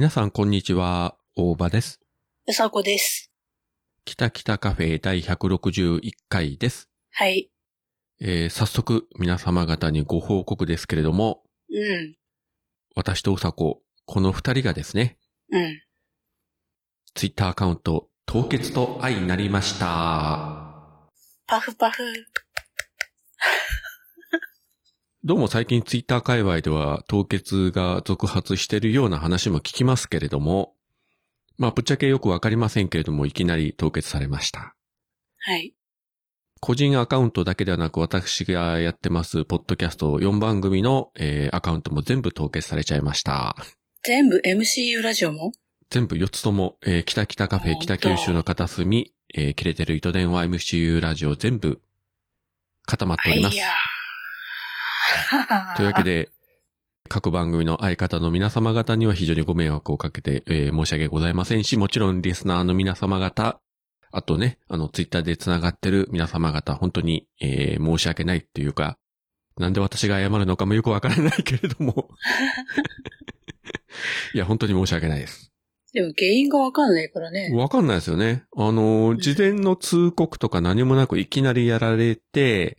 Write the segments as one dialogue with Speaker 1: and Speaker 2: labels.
Speaker 1: 皆さん、こんにちは。大場です。
Speaker 2: うさこです。
Speaker 1: 北北カフェ第161回です。
Speaker 2: はい。
Speaker 1: えー早速、皆様方にご報告ですけれども、
Speaker 2: うん。
Speaker 1: 私とうさこ、この二人がですね、
Speaker 2: うん。
Speaker 1: ツイッターアカウント、凍結と愛になりました。
Speaker 2: パフパフ。
Speaker 1: どうも最近ツイッター界隈では凍結が続発しているような話も聞きますけれども、まあ、ぶっちゃけよくわかりませんけれども、いきなり凍結されました。
Speaker 2: はい。
Speaker 1: 個人アカウントだけではなく私がやってますポッドキャスト4番組の、えーアカウントも全部凍結されちゃいました。
Speaker 2: 全部？MCU ラジオも？
Speaker 1: 全部4つとも、えー北北カフェ北九州の片隅、えー切れてる糸電話 MCU ラジオ全部固まっております
Speaker 2: い。
Speaker 1: というわけ。で、各番組の相方の皆様方には非常にご迷惑をかけて、えー申し訳ございませんし、もちろんリスナーの皆様方、あとね、あの、ツイッターで繋がってる皆様方、本当に、えー申し訳ないっていうか、なんで私が謝るのかもよくわからないけれども。いや、本当に申し訳ないです。
Speaker 2: でも原因がわかんないからね。
Speaker 1: わかんないですよね。あの、事前の通告とか何もなくいきなりやられて、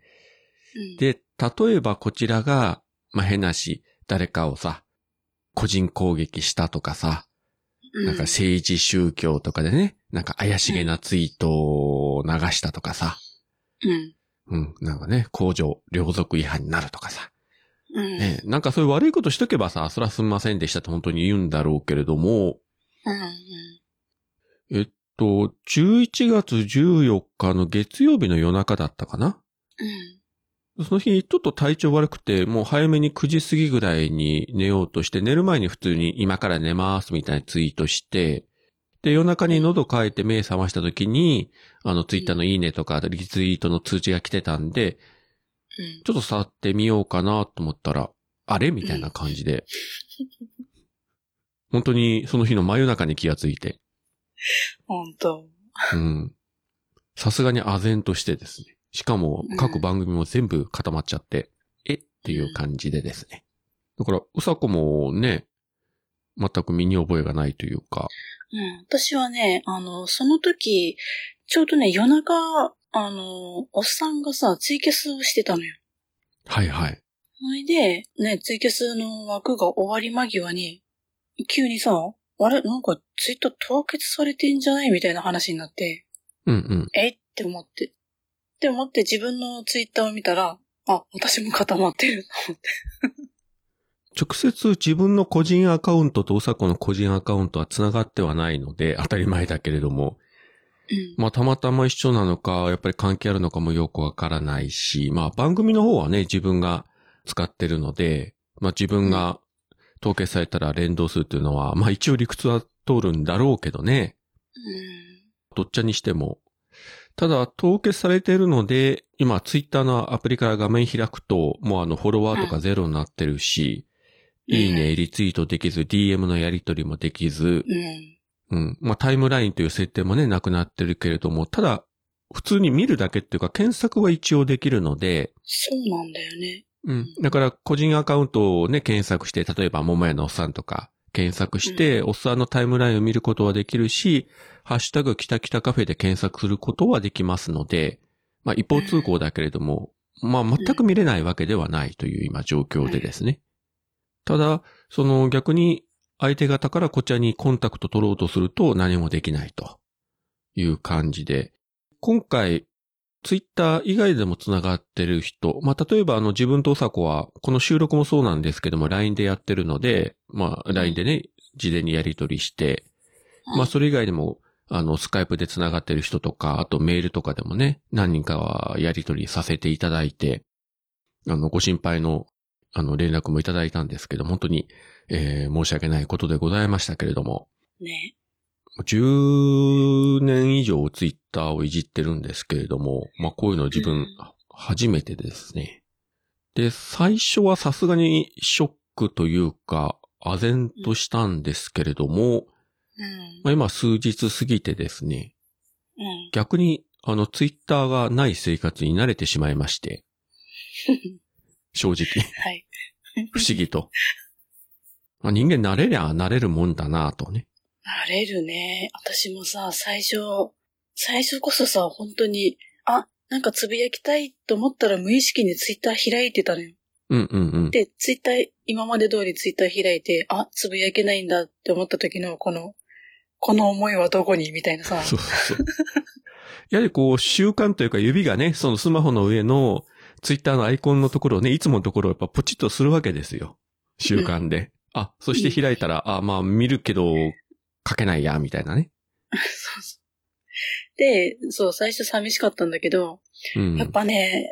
Speaker 2: うん、
Speaker 1: で、例えばこちらが、まあ、変なし、誰かをさ、個人攻撃したとかさ、
Speaker 2: うん、
Speaker 1: なんか政治宗教とかでね、なんか怪しげなツイートを流したとかさ、
Speaker 2: うん。
Speaker 1: うん、なんかね、公序良俗違反になるとかさ、
Speaker 2: うん。
Speaker 1: ね、なんかそういう悪いことしとけばさ、そらすんませんでしたって本当に言うんだろうけれども、
Speaker 2: うん。
Speaker 1: えっと、11月14日の月曜日の夜中だったかな？
Speaker 2: うん。
Speaker 1: その日、ちょっと体調悪くて、もう早めに9時過ぎぐらいに寝ようとして、寝る前に普通に今から寝ますみたいなツイートして、で、夜中に喉乾いて目覚ました時に、あの、ツイッターのいいねとか、リツイートの通知が来てたんで、
Speaker 2: うん。
Speaker 1: ちょっと触ってみようかなと思ったら、あれみたいな感じで、本当にその日の真夜中に気がついて、
Speaker 2: ほんと。
Speaker 1: うん。さすがに唖然としてですね。しかも各番組も全部固まっちゃって、え？っていう感じでですね。だから、うさこもね、全く身に覚えがないというか、
Speaker 2: うん。私はね、あの、その時、ちょうどね、夜中、あの、おっさんがさ、ツイキャスをしてたのよ。
Speaker 1: はいはい。
Speaker 2: それで、ね、ツイキャスの枠が終わり間際に、急にさ、あれ？なんかツイッター凍結されてんじゃない？みたいな話になって、
Speaker 1: うんうん。
Speaker 2: え？って思って。って思って自分のツイッターを見たら、あ、私も固まってると思って。
Speaker 1: 直接自分の個人アカウントとうさこの個人アカウントは繋がってはないので、当たり前だけれども、
Speaker 2: うん。
Speaker 1: まあたまたま一緒なのか、やっぱり関係あるのかもよくわからないし、まあ番組の方はね、自分が使ってるので、まあ自分が統計されたら連動するっていうのは、まあ一応理屈は通るんだろうけどね、
Speaker 2: うん。
Speaker 1: どっちにしても。ただ、凍結されているので、今ツイッターのアプリから画面開くと、もうあのフォロワーとかゼロになってるし、
Speaker 2: うん
Speaker 1: いいね、リツイートできず、DM のやり取りもできず、
Speaker 2: うん。
Speaker 1: うん。まあ、タイムラインという設定もね、なくなってるけれども、ただ、普通に見るだけっていうか、検索は一応できるので、
Speaker 2: そうなんだよね。
Speaker 1: うん。だから、個人アカウントをね、検索して、例えば、桃屋のおっさんとか、検索して、おっさんのタイムラインを見ることはできるし、ハッシュタグ、きたきたカフェで検索することはできますので、まあ、一方通行だけれども、まあ、全く見れないわけではないという今状況でですね。ただ、その逆に相手方からこちらにコンタクト取ろうとすると何もできないという感じで、今回、ツイッター以外でも繋がってる人、まあ、例えばあの自分とおさこは、この収録もそうなんですけども、LINE でやってるので、まあ、LINE でね、事前にやり取りして、まあ、それ以外でも、あの、スカイプで繋がってる人とか、あとメールとかでもね、何人かはやり取りさせていただいて、あの、ご心配の、あの、連絡もいただいたんですけど、本当に、えー申し訳ないことでございましたけれども、
Speaker 2: ね。
Speaker 1: 10年以上ツイッターをいじってるんですけれども、まあ、こういうの自分
Speaker 2: うん、
Speaker 1: 初めてですね。で、最初はさすがにショックというか、唖然としたんですけれども、
Speaker 2: うん。
Speaker 1: まあ、今数日過ぎてですね、
Speaker 2: うん。
Speaker 1: 逆に、あの、ツイッターがない生活に慣れてしまいまして、正直、
Speaker 2: はい。
Speaker 1: 不思議と。まあ、人間慣れりゃ慣れるもんだなとね。
Speaker 2: 慣れるね。私もさ、最初、最初こそさ、本当に、あ、なんかつぶやきたいと思ったら無意識にツイッター開いてたのよ。
Speaker 1: うんうんうん。
Speaker 2: で、ツイッター、今まで通りツイッター開いて、あ、つぶやけないんだって思った時の、この、この思いはどこに？みたいなさ。
Speaker 1: そうそうそう。やはりこう、習慣というか指がね、そのスマホの上のツイッターのアイコンのところをね、いつものところをやっぱポチッとするわけですよ。習慣で。あ、そして開いたら、あ、まあ見るけど、書けないや、みたいなね。
Speaker 2: そうそう。で、そう、最初寂しかったんだけど、
Speaker 1: うん。
Speaker 2: やっぱね、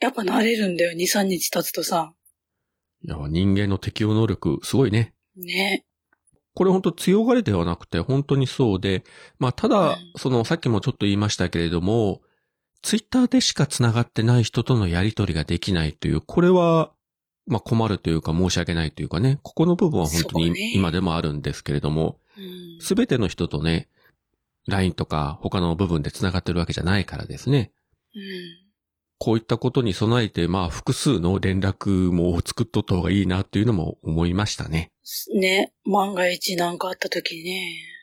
Speaker 2: やっぱ慣れるんだよ、2、3日経つとさ。
Speaker 1: いや人間の適応能力、すごいね。
Speaker 2: ね。
Speaker 1: これ本当強がりではなくて、本当にそうで、まあただ、
Speaker 2: うん
Speaker 1: そのさっきもちょっと言いましたけれども、ツイッターでしか繋がってない人とのやりとりができないという、これは、まあ困るというか申し訳ないというかね、ここの部分は本当に今でもあるんですけれども、
Speaker 2: うん。
Speaker 1: すべての人とね、LINE とか他の部分で繋がってるわけじゃないからですね。
Speaker 2: うん。
Speaker 1: こういったことに備えて、まあ複数の連絡網を作っとった方がいいなっていうのも思いましたね。
Speaker 2: ね、万が一なんかあった時にね。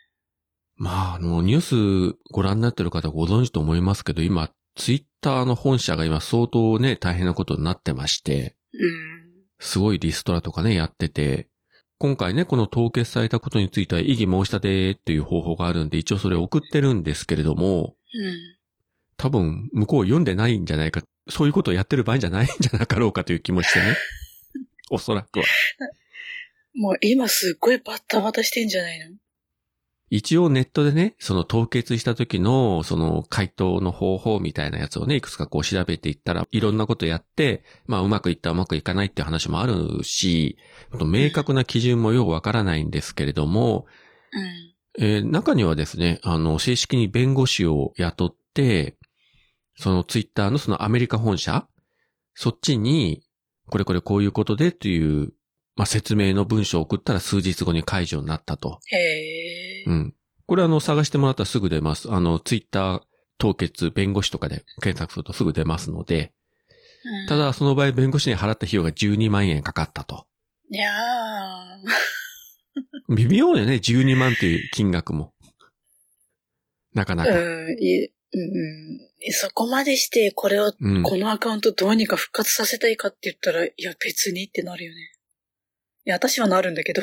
Speaker 1: まあ、あの、ニュースご覧になってる方ご存知と思いますけど、今、ツイッターの本社が今相当ね、大変なことになってまして、
Speaker 2: うん。
Speaker 1: すごいリストラとかね、やってて、今回ね、この凍結されたことについては異議申し立てっていう方法があるんで、一応それ送ってるんですけれども、
Speaker 2: うん。
Speaker 1: 多分、向こう読んでないんじゃないか、そういうことをやってる場合じゃないんじゃなかろうかという気もしてね。おそらくは。
Speaker 2: もう今すっごいバッタバタしてんじゃないの？
Speaker 1: 一応ネットでね、その凍結した時の、その回答の方法みたいなやつをね、いくつかこう調べていったら、いろんなことやって、まあうまくいったうまくいかないっていう話もあるし、明確な基準もよくわからないんですけれども、
Speaker 2: うん。
Speaker 1: えー中にはですね、あの、正式に弁護士を雇って、そのツイッターのそのアメリカ本社そっちに、これこれこういうことでっていう、まあ、説明の文章を送ったら数日後に解除になったと。
Speaker 2: へえ。
Speaker 1: うん。これあの、探してもらったらすぐ出ます。あの、ツイッター凍結弁護士とかで検索するとすぐ出ますので、
Speaker 2: うん
Speaker 1: た、だその場合弁護士に払った費用が12万円かかったと。
Speaker 2: いや
Speaker 1: 微妙よね、12万っていう金額も。なかな
Speaker 2: ー。
Speaker 1: か。
Speaker 2: うん。うん。そこまでして、これを、
Speaker 1: うん。
Speaker 2: このアカウントどうにか復活させたいかって言ったら、いや別にってなるよね。いや、私はなるんだけど。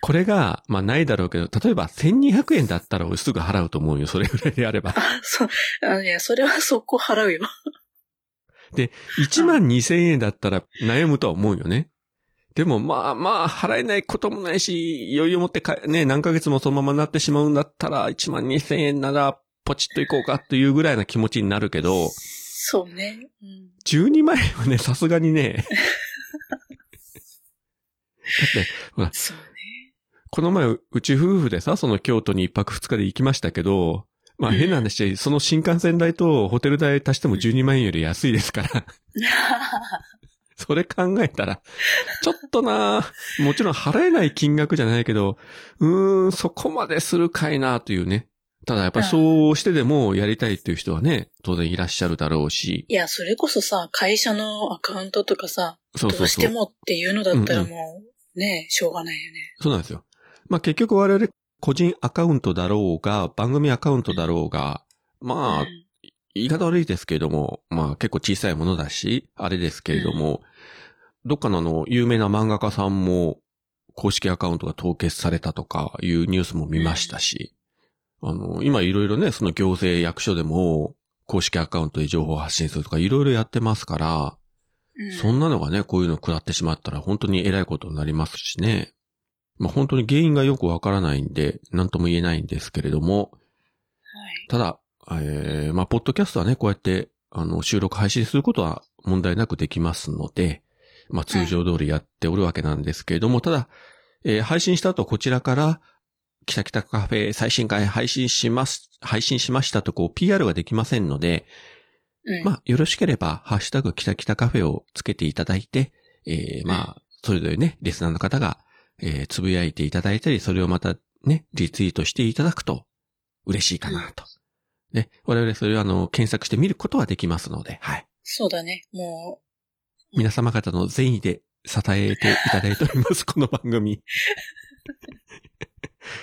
Speaker 1: これが、まあないだろうけど、例えば1200円だったら俺すぐ払うと思うよ。それぐらいであれば。
Speaker 2: あ、そう。あいや、それはそこ払うよ。
Speaker 1: 1万2000円だったら悩むとは思うよね。でもまあまあ払えないこともないし、余裕を持ってかね、何ヶ月もそのままなってしまうんだったら1万2000円ならポチッといこうかっていうぐらいな気持ちになるけど、
Speaker 2: そうね。うん。
Speaker 1: 12万円はね、さすがにね。だって、ほら。この前、ううち夫婦でさ、その京都に一泊二日で行きましたけど、まあ変な話で、その新幹線代とホテル代足しても12万円より安いですから、それ考えたら、ちょっとなもちろん払えない金額じゃないけど、うーん、そこまでするかいなというね。ただやっぱりそうしてでもやりたいっていう人はね、当然いらっしゃるだろうし、
Speaker 2: いや、それこそさ、会社のアカウントとかさ、
Speaker 1: そうそうそう。
Speaker 2: どうしてもっていうのだったらもう、ねしょうがないよね。
Speaker 1: そうなんですよ。まあ結局我々個人アカウントだろうが、番組アカウントだろうが、まあ、
Speaker 2: うん
Speaker 1: 言い方悪いですけれども、まあ結構小さいものだし、あれですけれども、どっかのあの、有名な漫画家さんも、公式アカウントが凍結されたとかいうニュースも見ましたし、あの、今いろいろね、その行政役所でも、公式アカウントで情報を発信するとかいろいろやってますから、
Speaker 2: うん
Speaker 1: そんなのがね、こういうの食らってしまったら本当に偉いことになりますしね。まあ本当に原因がよくわからないんで、なんとも言えないんですけれども、
Speaker 2: はい。
Speaker 1: ただ、えー、まあ、ポッドキャストはね、こうやって、あの、収録配信することは問題なくできますので、まあ、通常通りやっておるわけなんですけれども、ただ、えー配信した後こちらから、キタキタカフェ最新回配信します、配信しましたとこう PR ができませんので、
Speaker 2: うん。
Speaker 1: まあ、よろしければ、ハッシュタグキタキタカフェをつけていただいて、えー、まあ、それぞれね、リスナーの方が、えー、つぶやいていただいたり、それをまたね、リツイートしていただくと、嬉しいかなと。ね、我々それをあの、検索して見ることはできますので、はい。
Speaker 2: そうだね。も
Speaker 1: 皆様方の善意で支えていただいております、この番組。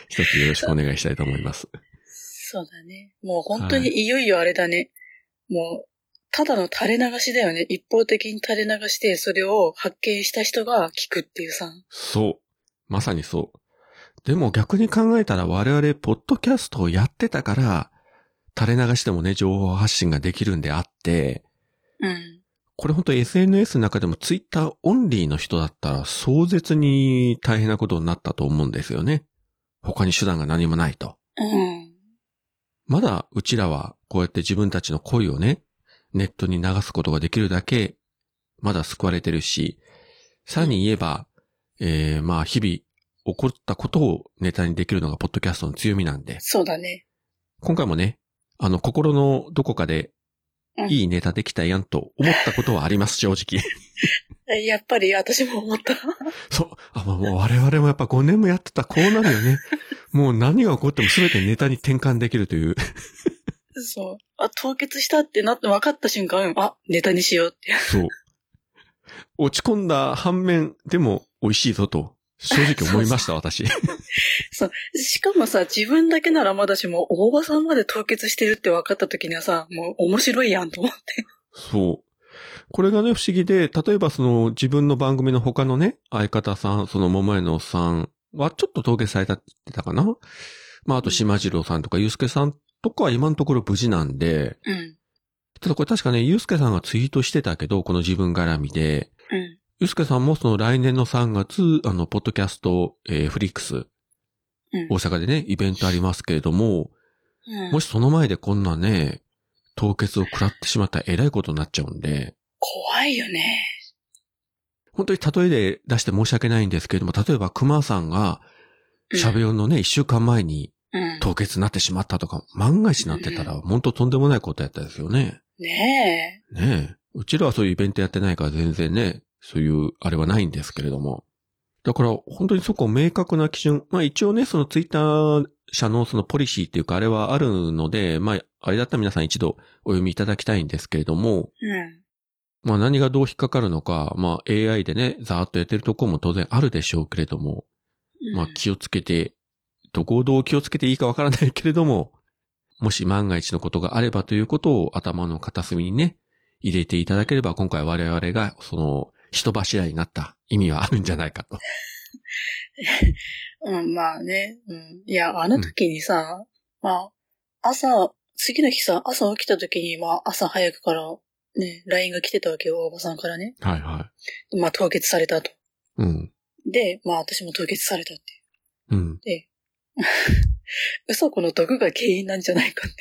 Speaker 1: 一つよろしくお願いしたいと思います。
Speaker 2: そうだね。もう本当にいよいよあれだね。もう、ただの垂れ流しだよね。一方的に垂れ流して、それを発見した人が聞くっていうさ。
Speaker 1: そう。まさにそう。でも逆に考えたら我々、ポッドキャストをやってたから、垂れ流してもね、情報発信ができるんであって、
Speaker 2: うん。
Speaker 1: これ本当 SNS の中でもツイッターオンリーの人だったら壮絶に大変なことになったと思うんですよね。他に手段が何もないと。
Speaker 2: うん。
Speaker 1: まだうちらはこうやって自分たちの声をね、ネットに流すことができるだけ、まだ救われてるし、さらに言えば、えー、まあ日々起こったことをネタにできるのがポッドキャストの強みなんで、
Speaker 2: そうだね。
Speaker 1: 今回もね、あの心のどこかで
Speaker 2: うん
Speaker 1: いいネタできたやんと思ったことはあります、正直。
Speaker 2: え やっぱり私も思った。
Speaker 1: そう。あ、まあもう我々もやっぱ5年もやってたらこうなるよね。もう何が起こっても全てネタに転換できるという。
Speaker 2: そう。あ、凍結したってなって分かった瞬間、あ、ネタにしようって。
Speaker 1: そう。落ち込んだ反面、でも美味しいぞと、正直思いました、私。
Speaker 2: しかもさ、自分だけならまだしも、大場さんまで凍結してるって分かった時にはさ、もう面白いやんと思って。
Speaker 1: そう。これがね、不思議で、例えばその自分の番組の他のね、相方さん、その桃屋のおっさんはちょっと凍結されたって言ってたかなまあ、あと島次郎さんとか、ゆうすけさんとかは今のところ無事なんで、
Speaker 2: うん。
Speaker 1: ただこれ確かね、ゆうすけさんがツイートしてたけど、この自分絡みで、
Speaker 2: うん。
Speaker 1: ゆうすけさんもその来年の3月、あの、ポッドキャスト、えーフリックス、
Speaker 2: うん
Speaker 1: 大阪でね、イベントありますけれども、
Speaker 2: うん
Speaker 1: もしその前でこんなね、凍結を食らってしまったらえらいことになっちゃうんで、
Speaker 2: 怖いよね。
Speaker 1: 本当に例えで出して申し訳ないんですけれども、例えば熊さんが、
Speaker 2: うん
Speaker 1: しゃべよのね、一週間前に
Speaker 2: うん。
Speaker 1: 凍結になってしまったとか、万が一になってたら、本当とんでもないことやったですよね。
Speaker 2: ねえ。
Speaker 1: ねえ。うちらはそういうイベントやってないから全然ね、そういうあれはないんですけれども。だから本当にそこ明確な基準。まあ一応ね、そのツイッター社のそのポリシーっていうかあれはあるので、まああれだったら皆さん一度お読みいただきたいんですけれども、
Speaker 2: うん。
Speaker 1: まあ何がどう引っかかるのか、まあ AI でね、ざーっとやってるところも当然あるでしょうけれども、まあ気をつけて、どこをどう気をつけていいかわからないけれども、もし万が一のことがあればということを頭の片隅にね、入れていただければ今回我々がその人柱になった意味はあるんじゃないかと。
Speaker 2: うん、まあね。うん。いや、あの時にさ、まあ、朝、次の日さ、朝起きた時に、まあ、朝早くから、ね、LINE が来てたわけよ、おばさんからね。
Speaker 1: はいは
Speaker 2: まあ、凍結されたと。
Speaker 1: い。うん。
Speaker 2: で、まあ、私も凍結されたって。
Speaker 1: うん。
Speaker 2: で、うそこの毒が原因なんじゃないかって。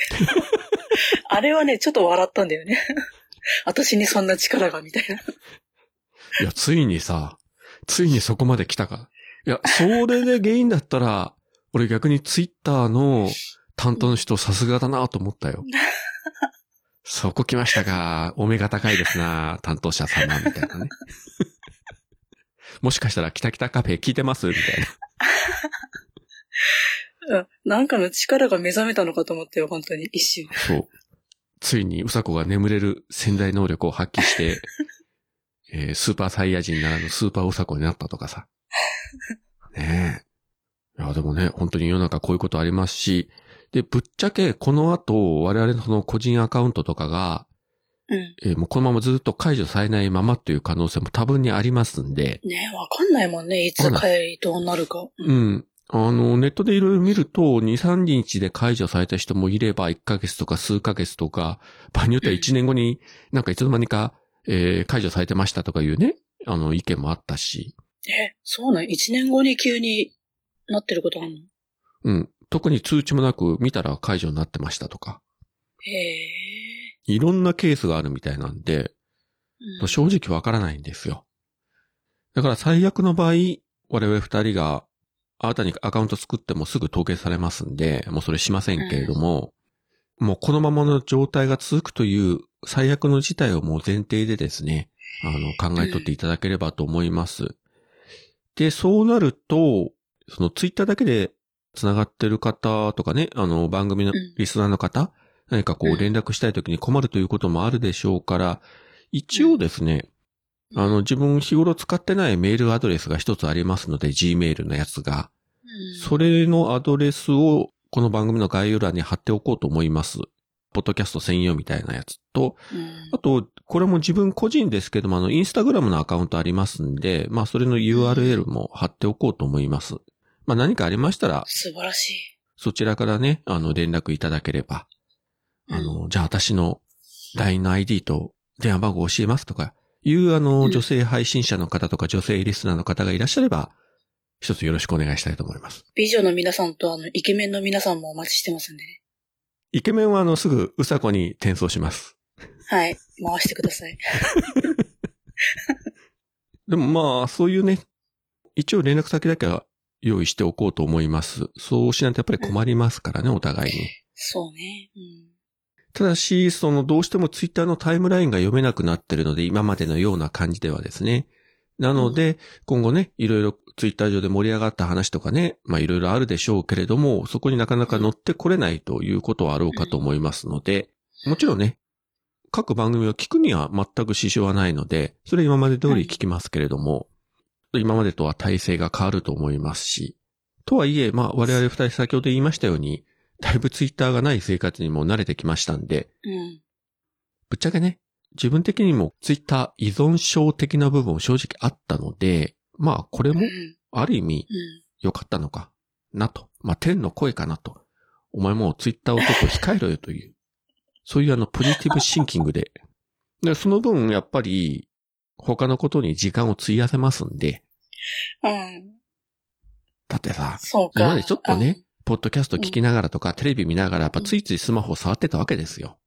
Speaker 2: あれはね、ちょっと笑ったんだよね。私にそんな力が、みたいな。
Speaker 1: いや、ついにさ、ついにそこまで来たか。いや、それで原因だったら、俺逆にツイッターの担当の人さすがだなと思ったよ。そこ来ましたか。お目が高いですな、担当者様、みたいなね。もしかしたら、キタキタカフェ聞いてます？みたいな。
Speaker 2: う んなんかの力が目覚めたのかと思ったよ、本当に、一瞬。
Speaker 1: そう。ついに、うさこが眠れる潜在能力を発揮して、えースーパーサイヤ人ならぬスーパーうさこになったとかさ。ねえ。いや、でもね、本当に世の中こういうことありますし、で、ぶっちゃけこの後、我々のその個人アカウントとかが、
Speaker 2: うん。
Speaker 1: えーもうこのままずっと解除されないままという可能性も多分にありますんで、
Speaker 2: ねわかんないもんね、いつ回答になるか。
Speaker 1: うん。あの、ネットでいろいろ見ると、2、3日で解除された人もいれば、1ヶ月とか数ヶ月とか、場合によっては1年後になんかいつの間にか、えー解除されてましたとかいうね、あの、意見もあったし、
Speaker 2: え、そうなん？一年後に急になってることあんの？
Speaker 1: うん。特に通知もなく見たら解除になってましたとか、
Speaker 2: へえ。
Speaker 1: いろんなケースがあるみたいなんで、
Speaker 2: うん
Speaker 1: 正直わからないんですよ。だから最悪の場合、我々二人が新たにアカウント作ってもすぐ凍結されますんで、もうそれしませんけれども、もうこのままの状態が続くという最悪の事態をもう前提でですね、あの、考えとっていただければと思います。で、そうなると、そのツイッターだけで繋がってる方とかね、あの、番組の
Speaker 2: うん。
Speaker 1: リスナーの方、何かこ
Speaker 2: う
Speaker 1: うん。連絡したい時に困るということもあるでしょうから、一応ですね、あの、自分日頃使ってないメールアドレスが一つありますので、Gmail のやつが。
Speaker 2: うん
Speaker 1: それのアドレスをこの番組の概要欄に貼っておこうと思います。ポッドキャスト専用みたいなやつと、
Speaker 2: うん
Speaker 1: あと、これも自分個人ですけども、あの、インスタグラムのアカウントありますんで、まあ、それの URL も貼っておこうと思います。まあ、何かありましたら、
Speaker 2: 素晴らしい。
Speaker 1: そちらからね、あの、連絡いただければ、あの、じゃあ私の LINE の ID と電話番号教えますとか、いう、あ
Speaker 2: う
Speaker 1: の、
Speaker 2: ん
Speaker 1: 女性配信者の方とか女性リスナーの方がいらっしゃれば、一つよろしくお願いしたいと思います。
Speaker 2: 美女の皆さんとあの、イケメンの皆さんもお待ちしてますんでね。
Speaker 1: イケメンはあの、すぐうさこに転送します。
Speaker 2: はい。回してください。
Speaker 1: でもまあ、そういうね、一応連絡先だけは用意しておこうと思います。そうしないとやっぱり困りますからね、お互いに。
Speaker 2: そうね。うん。
Speaker 1: ただし、そのどうしてもツイッターのタイムラインが読めなくなってるので、今までのような感じではですね。なので、今後ね、いろいろツイッター上で盛り上がった話とかね、まあいろいろあるでしょうけれども、そこになかなか乗ってこれないということはあろうかと思いますので、もちろんね、各番組を聞くには全く支障はないので、それは今まで通り聞きますけれども、今までとは体制が変わると思いますし、とはいえ、まあ我々二人先ほど言いましたように、だいぶツイッターがない生活にも慣れてきましたんで、
Speaker 2: うん。
Speaker 1: ぶっちゃけね、自分的にもツイッター依存症的な部分正直あったので、まあこれも
Speaker 2: うん。
Speaker 1: ある意味
Speaker 2: うん。
Speaker 1: 良かったのかなと。まあ天の声かなと。お前もうツイッターをちょっと控えろよという。そういうあのポジティブシンキングで。で、その分やっぱり他のことに時間を費やせますんで。
Speaker 2: うん。
Speaker 1: だってさ、
Speaker 2: そうか。
Speaker 1: 今までちょっとね、ポッドキャスト聞きながらとか、テレビ見ながらやっぱついついスマホを触ってたわけですよ。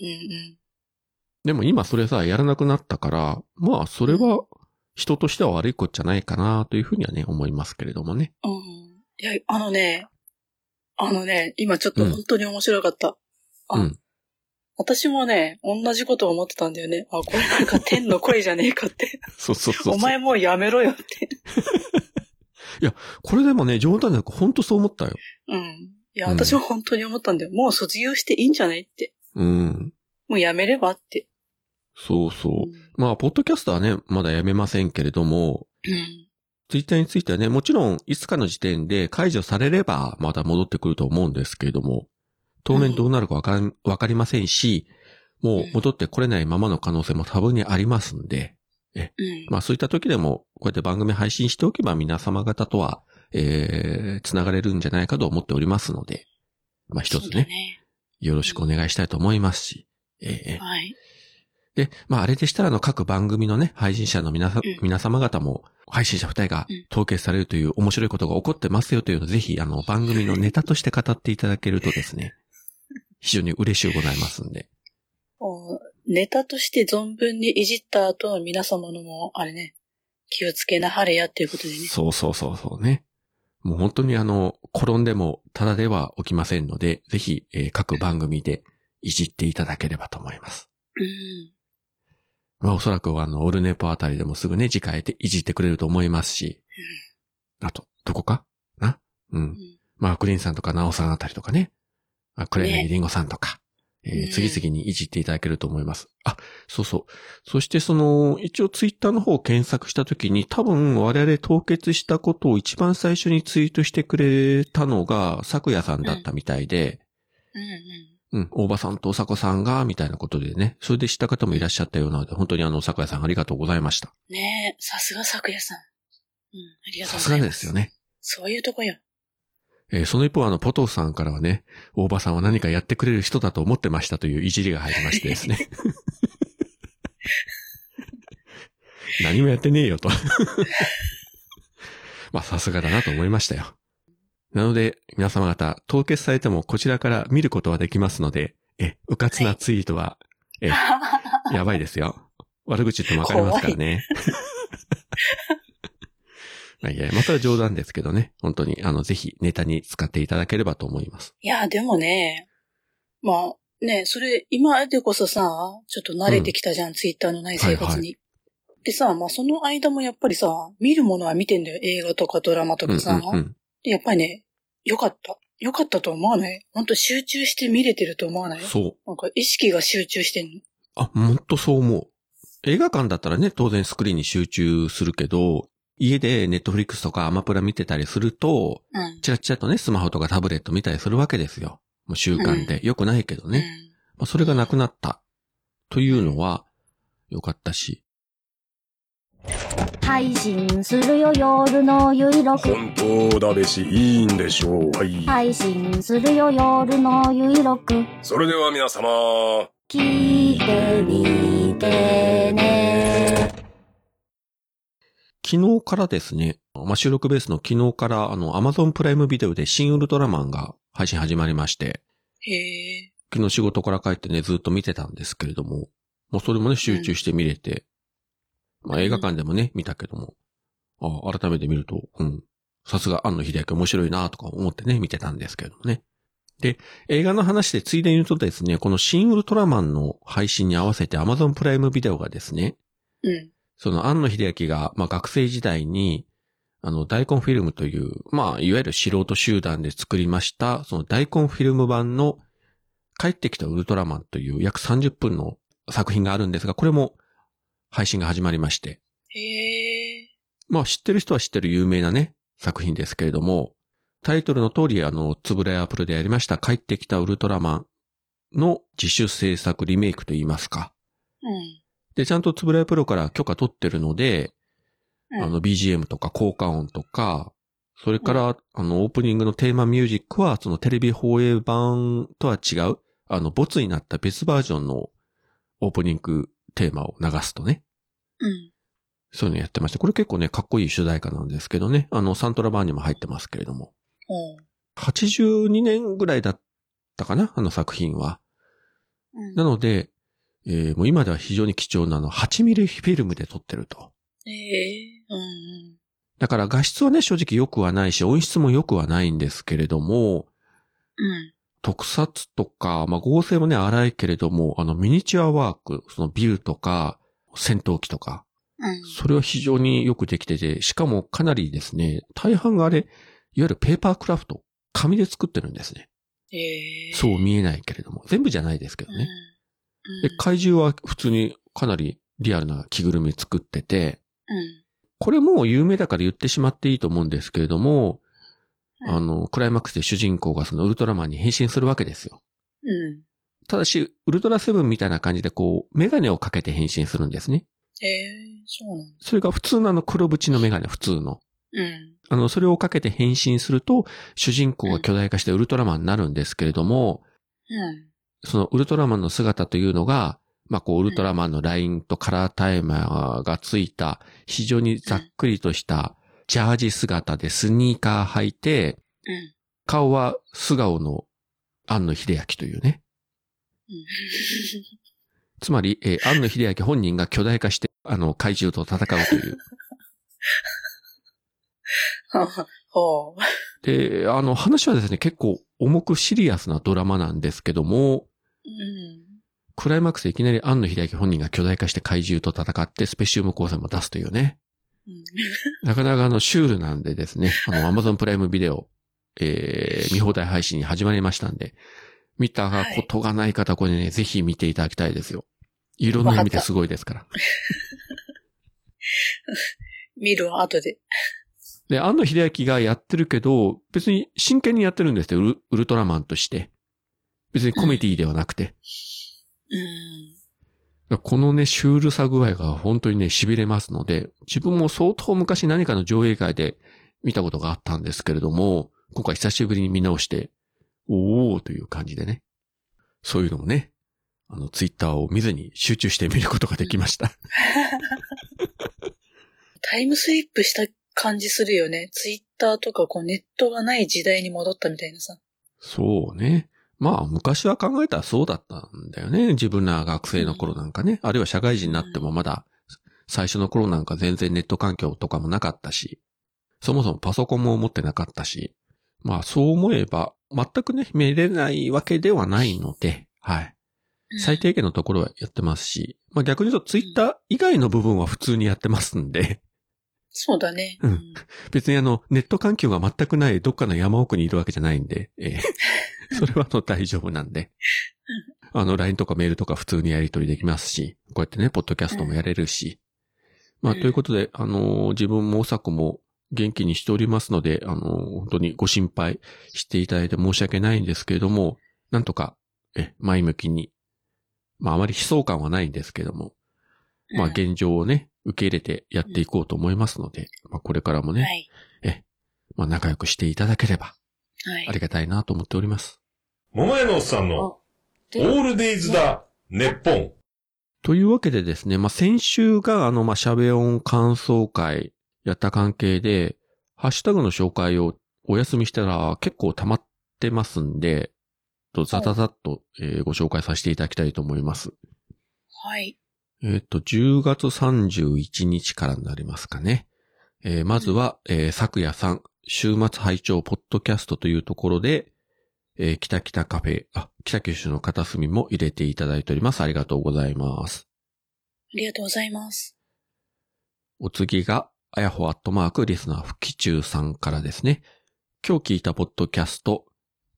Speaker 2: うん。うん
Speaker 1: でも今それさ、やらなくなったから、まあそれは人としては悪いことじゃないかなというふうにはね、思いますけれどもね。
Speaker 2: うん。うん。いや、あのね、あのね、今ちょっと本当に面白かった。あ
Speaker 1: うん。
Speaker 2: 私もね、同じこと思ってたんだよね。あ、これなんか天の声じゃねえかって。
Speaker 1: そうそうそうそう。
Speaker 2: お前もうやめろよって。
Speaker 1: これでもね、冗談じゃなく本当そう思ったよ。
Speaker 2: うん。いや、
Speaker 1: うん
Speaker 2: 私も本当に思ったんだよ。もう卒業していいんじゃないって。
Speaker 1: うん。
Speaker 2: もうやめればって。
Speaker 1: そうそう
Speaker 2: う。ん。
Speaker 1: まあ、ポッドキャストはね、まだやめませんけれども、
Speaker 2: うん。
Speaker 1: ツイッターについてはね、もちろん、いつかの時点で解除されれば、また戻ってくると思うんですけれども、当面どうなるかわかんわかりませんし、もう戻ってこれないままの可能性も多分にありますんで、
Speaker 2: うん。
Speaker 1: まあそういった時でも、こうやって番組配信しておけば皆様方とは、えー、つながれるんじゃないかと思っておりますので、まあ一つ
Speaker 2: そうだ
Speaker 1: ね、よろしくお願いしたいと思いますし、えー
Speaker 2: はい。
Speaker 1: で、まああれでしたらあの各番組のね、配信者の皆さ、
Speaker 2: うん
Speaker 1: 皆様方も、配信者二人が
Speaker 2: うん
Speaker 1: 統計されるという面白いことが起こってますよというのをぜひあの番組のネタとして語っていただけるとですね、非常に嬉しゅうございますんで。
Speaker 2: おネタとして存分にいじった後、皆様のも、あれね、気をつけなはれやっていうことでね。
Speaker 1: そうそうそうそうね。もう本当にあの、転んでもただでは起きませんので、ぜひ、えー各番組でいじっていただければと思います。
Speaker 2: うん。
Speaker 1: まあおそらくあの、オルネポあたりでもすぐね、次回でいじってくれると思いますし、あと、どこか？な？うん
Speaker 2: う。ん。
Speaker 1: まあ、クリーンさんとかナオさんあたりとかね。あクレナギリンゴさんとか、えー
Speaker 2: ね
Speaker 1: 次々にいじっていただけると思います。あ、そうそう。そしてその、一応ツイッターの方を検索したときに、多分我々凍結したことを一番最初にツイートしてくれたのが、昨夜さんだったみたいで、
Speaker 2: うんうん。
Speaker 1: うん、大場さんとおさこさんが、みたいなことでね、それで知った方もいらっしゃったようなので、本当にあの、昨夜さんありがとうございました。
Speaker 2: ねえ、さすが昨夜さん。うん、ありがと
Speaker 1: さすが
Speaker 2: うございます。
Speaker 1: ですよね。
Speaker 2: そういうとこよ。
Speaker 1: えーその一方、あの、ポトフさんからはね、大場さんは何かやってくれる人だと思ってましたといういじりが入りましてですね。何もやってねえよと。まあ、さすがだなと思いましたよ。なので、皆様方、凍結されてもこちらから見ることはできますので、え、うかつなツイートは、え、やばいですよ。悪口言ってもわかりますからね。まあいや、また冗談ですけどね。本当に、あの、ぜひネタに使っていただければと思います。
Speaker 2: いや、でもね、まあ、ね、それ、今でこそさ、ちょっと慣れてきたじゃん、ツイッターのない生活に。でさ、まあその間もやっぱりさ、見るものは見てんだよ。映画とかドラマと
Speaker 1: うんう
Speaker 2: かさ。
Speaker 1: んうん。
Speaker 2: やっぱりね、よかった。よかったと思わない？ほんと集中して見れてると思わない？
Speaker 1: そう。
Speaker 2: なんか意識が集中してんの？
Speaker 1: あ、ほんとそう思う。映画館だったらね、当然スクリーンに集中するけど、家でネットフリックスとかアマプラ見てたりすると、
Speaker 2: うん。
Speaker 1: チラチラとね、スマホとかタブレット見たりするわけですよ。もう習慣で。よくないけどね。まあ、それがなくなった。というのは、よかったし。
Speaker 3: 配信するよ夜のゆいろく
Speaker 4: 本当だべし、いいんでしょう。はい。
Speaker 3: 配信するよ夜のゆいろく
Speaker 4: それでは皆様、
Speaker 3: 聞いてみてね
Speaker 1: 昨日からですね、まあ、収録ベースの昨日から、あの、Amazon プライムビデオで新ウルトラマンが配信始まりまして、
Speaker 2: へえ。
Speaker 1: 昨日仕事から帰ってね、ずっと見てたんですけれども、もうそれもね、集中して見れて、まあ映画館でもね、見たけども、あ改めて見ると、うん、さすが庵野秀明面白いなとか思ってね、見てたんですけれどもね。で、映画の話でついでに言うとですね、この新ウルトラマンの配信に合わせて Amazon プライムビデオがですね、
Speaker 2: うん。
Speaker 1: その庵野秀明が、まあ学生時代に、あの、大根フィルムという、まあ、いわゆる素人集団で作りました、その大根フィルム版の帰ってきたウルトラマンという約30分の作品があるんですが、これも配信が始まりまして、
Speaker 2: へえ。
Speaker 1: まあ知ってる人は知ってる有名なね、作品ですけれども、タイトルの通り、あの、つぶれアプロでやりました帰ってきたウルトラマンの自主制作リメイクといいますか。
Speaker 2: うん。
Speaker 1: で、ちゃんとつぶれアプロから許可取ってるので、
Speaker 2: うん
Speaker 1: あの、BGM とか効果音とか、それから、あの、オープニングのテーマミュージックは、そのテレビ放映版とは違う、あの、ボツになった別バージョンのオープニングテーマを流すとね、
Speaker 2: うん。
Speaker 1: そういうのやってまして、これ結構ね、かっこいい主題歌なんですけどね、あの、サントラ版にも入ってますけれども、
Speaker 2: ほ
Speaker 1: 82年ぐらいだったかな、あの作品は。
Speaker 2: う。うん。
Speaker 1: なので、えーもう今では非常に貴重なあの、8ミリフィルムで撮ってると。
Speaker 2: ええ。うん。
Speaker 1: だから画質はね、正直良くはないし、音質も良くはないんですけれども、
Speaker 2: うん。
Speaker 1: 特撮とか、まあ、合成もね、荒いけれども、あの、ミニチュアワーク、そのビルとか、戦闘機とか、
Speaker 2: うん。
Speaker 1: それは非常によくできてて、しかもかなりですね、大半があれ、いわゆるペーパークラフト、紙で作ってるんですね。
Speaker 2: ええ。
Speaker 1: そう見えないけれども、全部じゃないですけどね。
Speaker 2: うん。
Speaker 1: で、怪獣は普通にかなりリアルな着ぐるみ作ってて、
Speaker 2: うん。
Speaker 1: これもう有名だから言ってしまっていいと思うんですけれども、
Speaker 2: うん
Speaker 1: あの、クライマックスで主人公がそのウルトラマンに変身するわけですよ。
Speaker 2: うん。
Speaker 1: ただし、ウルトラセブンみたいな感じでこう、メガネをかけて変身するんですね。
Speaker 2: ええ、そうなんだ。
Speaker 1: それが普通のあの黒縁のメガネ、普通の。
Speaker 2: うん。
Speaker 1: あの、それをかけて変身すると、主人公が巨大化してウルトラマンになるんですけれども、
Speaker 2: うん。
Speaker 1: そのウルトラマンの姿というのが、まあ、こう、ウルトラマンのラインとカラータイマーがついた、非常にざっくりとしたジャージ姿でスニーカー履いて、
Speaker 2: うん。
Speaker 1: 顔は素顔の庵野秀明というね。
Speaker 2: うん。
Speaker 1: つまり、えー庵野秀明本人が巨大化して、あの、怪獣と戦うとい
Speaker 2: う。
Speaker 1: で、あの、話はですね、結構重くシリアスなドラマなんですけども、
Speaker 2: うん。
Speaker 1: クライマックスでいきなり庵野秀明本人が巨大化して怪獣と戦ってスペシウム光線も出すというね。
Speaker 2: うん。
Speaker 1: なかなかあの、シュールなんでですね、あの、アマゾンプライムビデオ、えー、見放題配信に始まりましたんで、見たことがない方、これね、ぜひ見ていただきたいですよ。いろんな意味ですごいですから。
Speaker 2: 見るわ、後で。
Speaker 1: で、庵野秀明がやってるけど、別に真剣にやってるんですよ、ウルウルトラマンとして。別にコメディではなくて。
Speaker 2: うん。
Speaker 1: このね、シュールさ具合が本当にね、痺れますので、自分も相当昔何かの上映会で見たことがあったんですけれども、今回久しぶりに見直して、おーという感じでね。そういうのもね、あの、ツイッターを見ずに集中して見ることができました。
Speaker 2: タイムスリップした感じするよね。ツイッターとかこうネットがない時代に戻ったみたいなさ。
Speaker 1: そうね。まあ、昔は考えたらそうだったんだよね。自分ら学生の頃なんかね。あるいは社会人になってもまだ、最初の頃なんか全然ネット環境とかもなかったし、そもそもパソコンも持ってなかったし、まあそう思えば、全くね、見れないわけではないので、はい。最低限のところはやってますし、まあ逆に言うとツイッター以外の部分は普通にやってますんで、
Speaker 2: そうだね。
Speaker 1: うん別にあの、ネット環境が全くないどっかの山奥にいるわけじゃないんで、えー それはあの大丈夫なんで。あの、LINE とかメールとか普通にやり取りできますし、こうやってね、ポッドキャストもやれるし。まあ、
Speaker 2: うん
Speaker 1: ということで、あのー自分もおさこも元気にしておりますので、あのー本当にご心配していただいて申し訳ないんですけれども、なんとか、え、前向きに、まあ、あまり悲壮感はないんですけども、まあ、
Speaker 2: うん
Speaker 1: 現状をね、受け入れてやっていこうと思いますので、まあ、これからもね、
Speaker 2: はい。
Speaker 1: まあ、仲良くしていただければ
Speaker 2: はい
Speaker 1: あ。りがたいなと思っております。
Speaker 4: 桃屋のおっさんの、オ
Speaker 3: で
Speaker 4: ールデイズだ、ネッポン。
Speaker 1: というわけでですね、まあ、先週があの、まあ、シャベオン感想会やった関係で、ハッシュタグの紹介をお休みしたら結構溜まってますんで、とザザザッと、えーご紹介させていただきたいと思います。
Speaker 2: はい。
Speaker 1: えっ、と、10月31日からになりますかね。えーまずは、えー昨夜さん、週末拝聴ポッドキャストというところで、えー、北北カフェ、あ、北九州の片隅も入れていただいております。ありがとうございます。
Speaker 2: ありがとうございます。
Speaker 1: お次が、あやほアットマークリスナーふきちゅうさんからですね。今日聞いたポッドキャスト、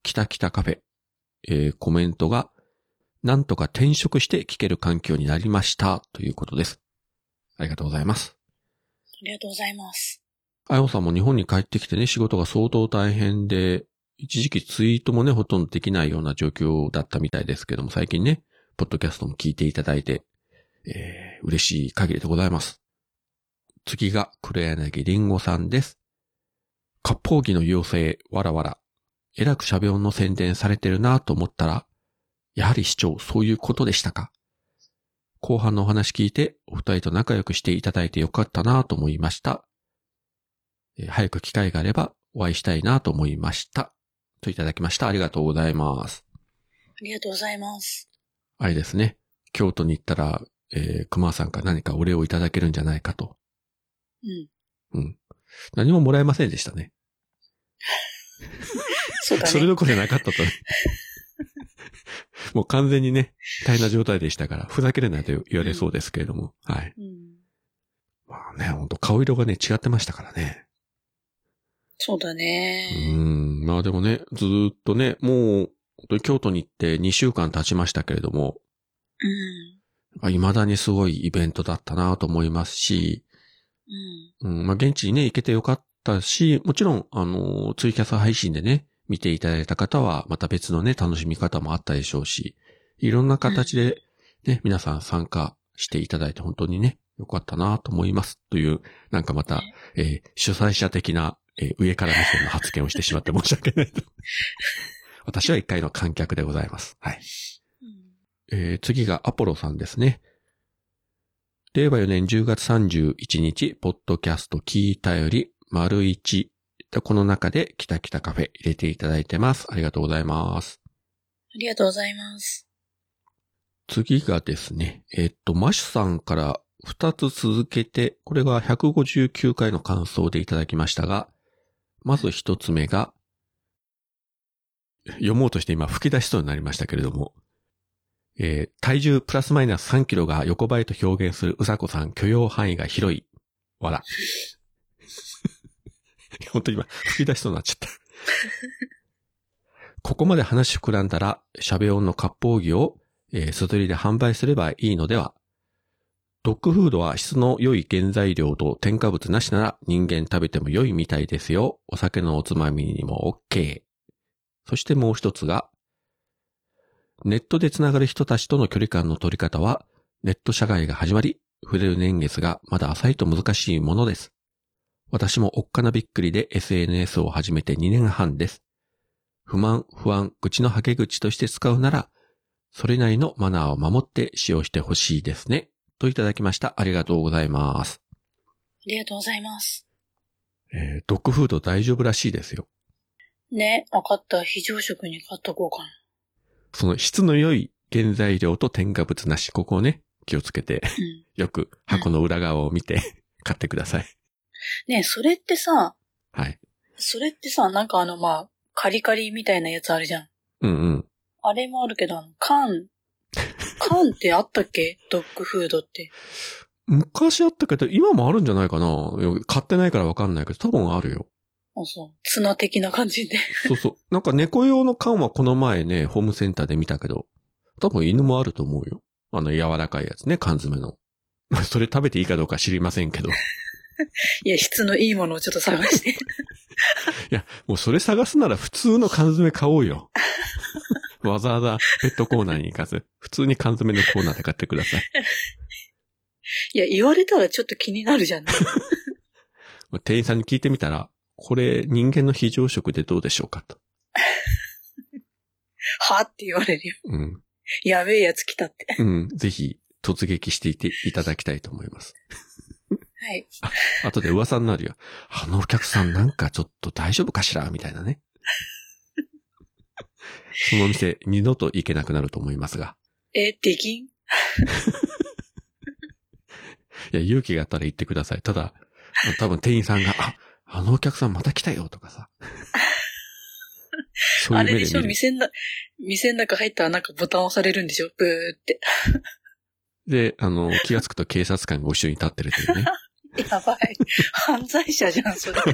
Speaker 1: 北北カフェ、えーコメントが、なんとか転職して聞ける環境になりました、ということです。ありがとうございます。
Speaker 2: ありがとうございます。
Speaker 1: あやほさんも日本に帰ってきてね、仕事が相当大変で、一時期ツイートもね、ほとんどできないような状況だったみたいですけども、最近ね、ポッドキャストも聞いていただいて、えー、嬉しい限りでございます。次が、黒柳りんごさんです。割烹着の妖精、わらわら。えらくしゃべ音の宣伝されてるなと思ったら、やはり市長、そういうことでしたか？後半のお話聞いて、お二人と仲良くしていただいてよかったなと思いました。えー早く機会があればお会いしたいなと思いました。といただきました。ありがとうございます。
Speaker 2: ありがとうございます。
Speaker 1: あれですね。京都に行ったら、えー、熊さんから何かお礼をいただけるんじゃないかと。
Speaker 2: うん。
Speaker 1: 何ももらえませんでしたね。
Speaker 2: そうだね。
Speaker 1: それどころじゃなかったと。もう完全にね、大変な状態でしたから、ふざけれないと言われそうですけれども。はい。
Speaker 2: うん。
Speaker 1: まあね、ほんと顔色がね、違ってましたからね。
Speaker 2: そうだ
Speaker 1: う
Speaker 2: ね。
Speaker 1: ん。まあでもね、ずーっとね、もう、本当に京都に行って2週間経ちましたけれども、
Speaker 2: うん。
Speaker 1: 未だにすごいイベントだったなと思いますし、
Speaker 2: うん。
Speaker 1: うん、まあ現地にね、行けてよかったし、もちろん、あの、ツイキャス配信でね、見ていただいた方は、また別のね、楽しみ方もあったでしょうし、いろんな形で、ね、皆さん参加していただいて本当にね、よかったなと思います。という、なんかまた、えー主催者的な、えー上から目線の発言をしてしまって申し訳ないと。私は一回の観客でございます。はい。
Speaker 2: うん
Speaker 1: えー次がアポロさんですね。令和4年10月31日、ポッドキャスト聞いたより、丸1。でこの中で、キタキタカフェ入れていただいてます。ありがとうございます。
Speaker 2: ありがとうございます。
Speaker 1: 次がですね、えっと、マシュさんから2つ続けて、これが159回の感想でいただきましたが、まず1つ目が、読もうとして今吹き出しそうになりましたけれども、えー体重プラスマイナス3キロが横ばいと表現するうさこさん許容範囲が広い。わら。本当に今吹き出しそうになっちゃった。ここまで話膨らんだら、シャベオンの割烹着をえー、すずりで販売すればいいのではドッグフードは質の良い原材料と添加物なしなら人間食べても良いみたいですよ。お酒のおつまみにも OK。そしてもう一つが、ネットでつながる人たちとの距離感の取り方は、ネット社会が始まり、触れる年月がまだ浅いと難しいものです。私もおっかなびっくりで SNS を始めて2年半です。不満、不安、愚痴のはけ口として使うなら、それなりのマナーを守って使用してほしいですね。といただきました。ありがとうございます。
Speaker 2: ありがとうございます。
Speaker 1: えードッグフード大丈夫らしいですよ。
Speaker 2: ね、わかった。非常食に買っとこうかな。
Speaker 1: その質の良い原材料と添加物なし、ここをね、気をつけて、
Speaker 2: うん。
Speaker 1: よく箱の裏側を見て 買ってください。
Speaker 2: ねそれってさ、
Speaker 1: はい。
Speaker 2: それってさ、なんかあの、まあ、カリカリみたいなやつあるじゃん。
Speaker 1: うんうん。
Speaker 2: あれもあるけど、あの、缶、缶ってあったっけ？ドッグフードって。
Speaker 1: 昔あったけど、今もあるんじゃないかな買ってないからわかんないけど、多分あるよ。
Speaker 2: あ、そう。ツナ的な感じで。
Speaker 1: そうそう。なんか猫用の缶はこの前ね、ホームセンターで見たけど、多分犬もあると思うよ。あの柔らかいやつね、缶詰の。それ食べていいかどうか知りませんけど。
Speaker 2: いや、質のいいものをちょっと探して。
Speaker 1: もうそれ探すなら普通の缶詰買おうよ。わざわざペットコーナーに行かず、普通に缶詰のコーナーで買ってください。
Speaker 2: いや、言われたらちょっと気になるじゃん。
Speaker 1: 店員さんに聞いてみたら、これ人間の非常食でどうでしょうかと。
Speaker 2: はって言われるよ。
Speaker 1: うん。
Speaker 2: やべえやつ来たって。
Speaker 1: うん。ぜひ突撃していていただきたいと思います。
Speaker 2: はい。
Speaker 1: 後で噂になるよ。あのお客さんなんかちょっと大丈夫かしら？みたいなね。そのお店二度と行けなくなると思いますが。
Speaker 2: え、できん？
Speaker 1: いや、勇気があったら言ってください。ただ、多分店員さんが、あ、あのお客さんまた来たよとかさ。そういう
Speaker 2: あれでしょ？店の中、店の中入ったらなんかボタン押されるんでしょ？ブーって。
Speaker 1: で、あの、気がつくと警察官が後ろに立ってるというね。
Speaker 2: やばい。犯罪者じゃん、それ。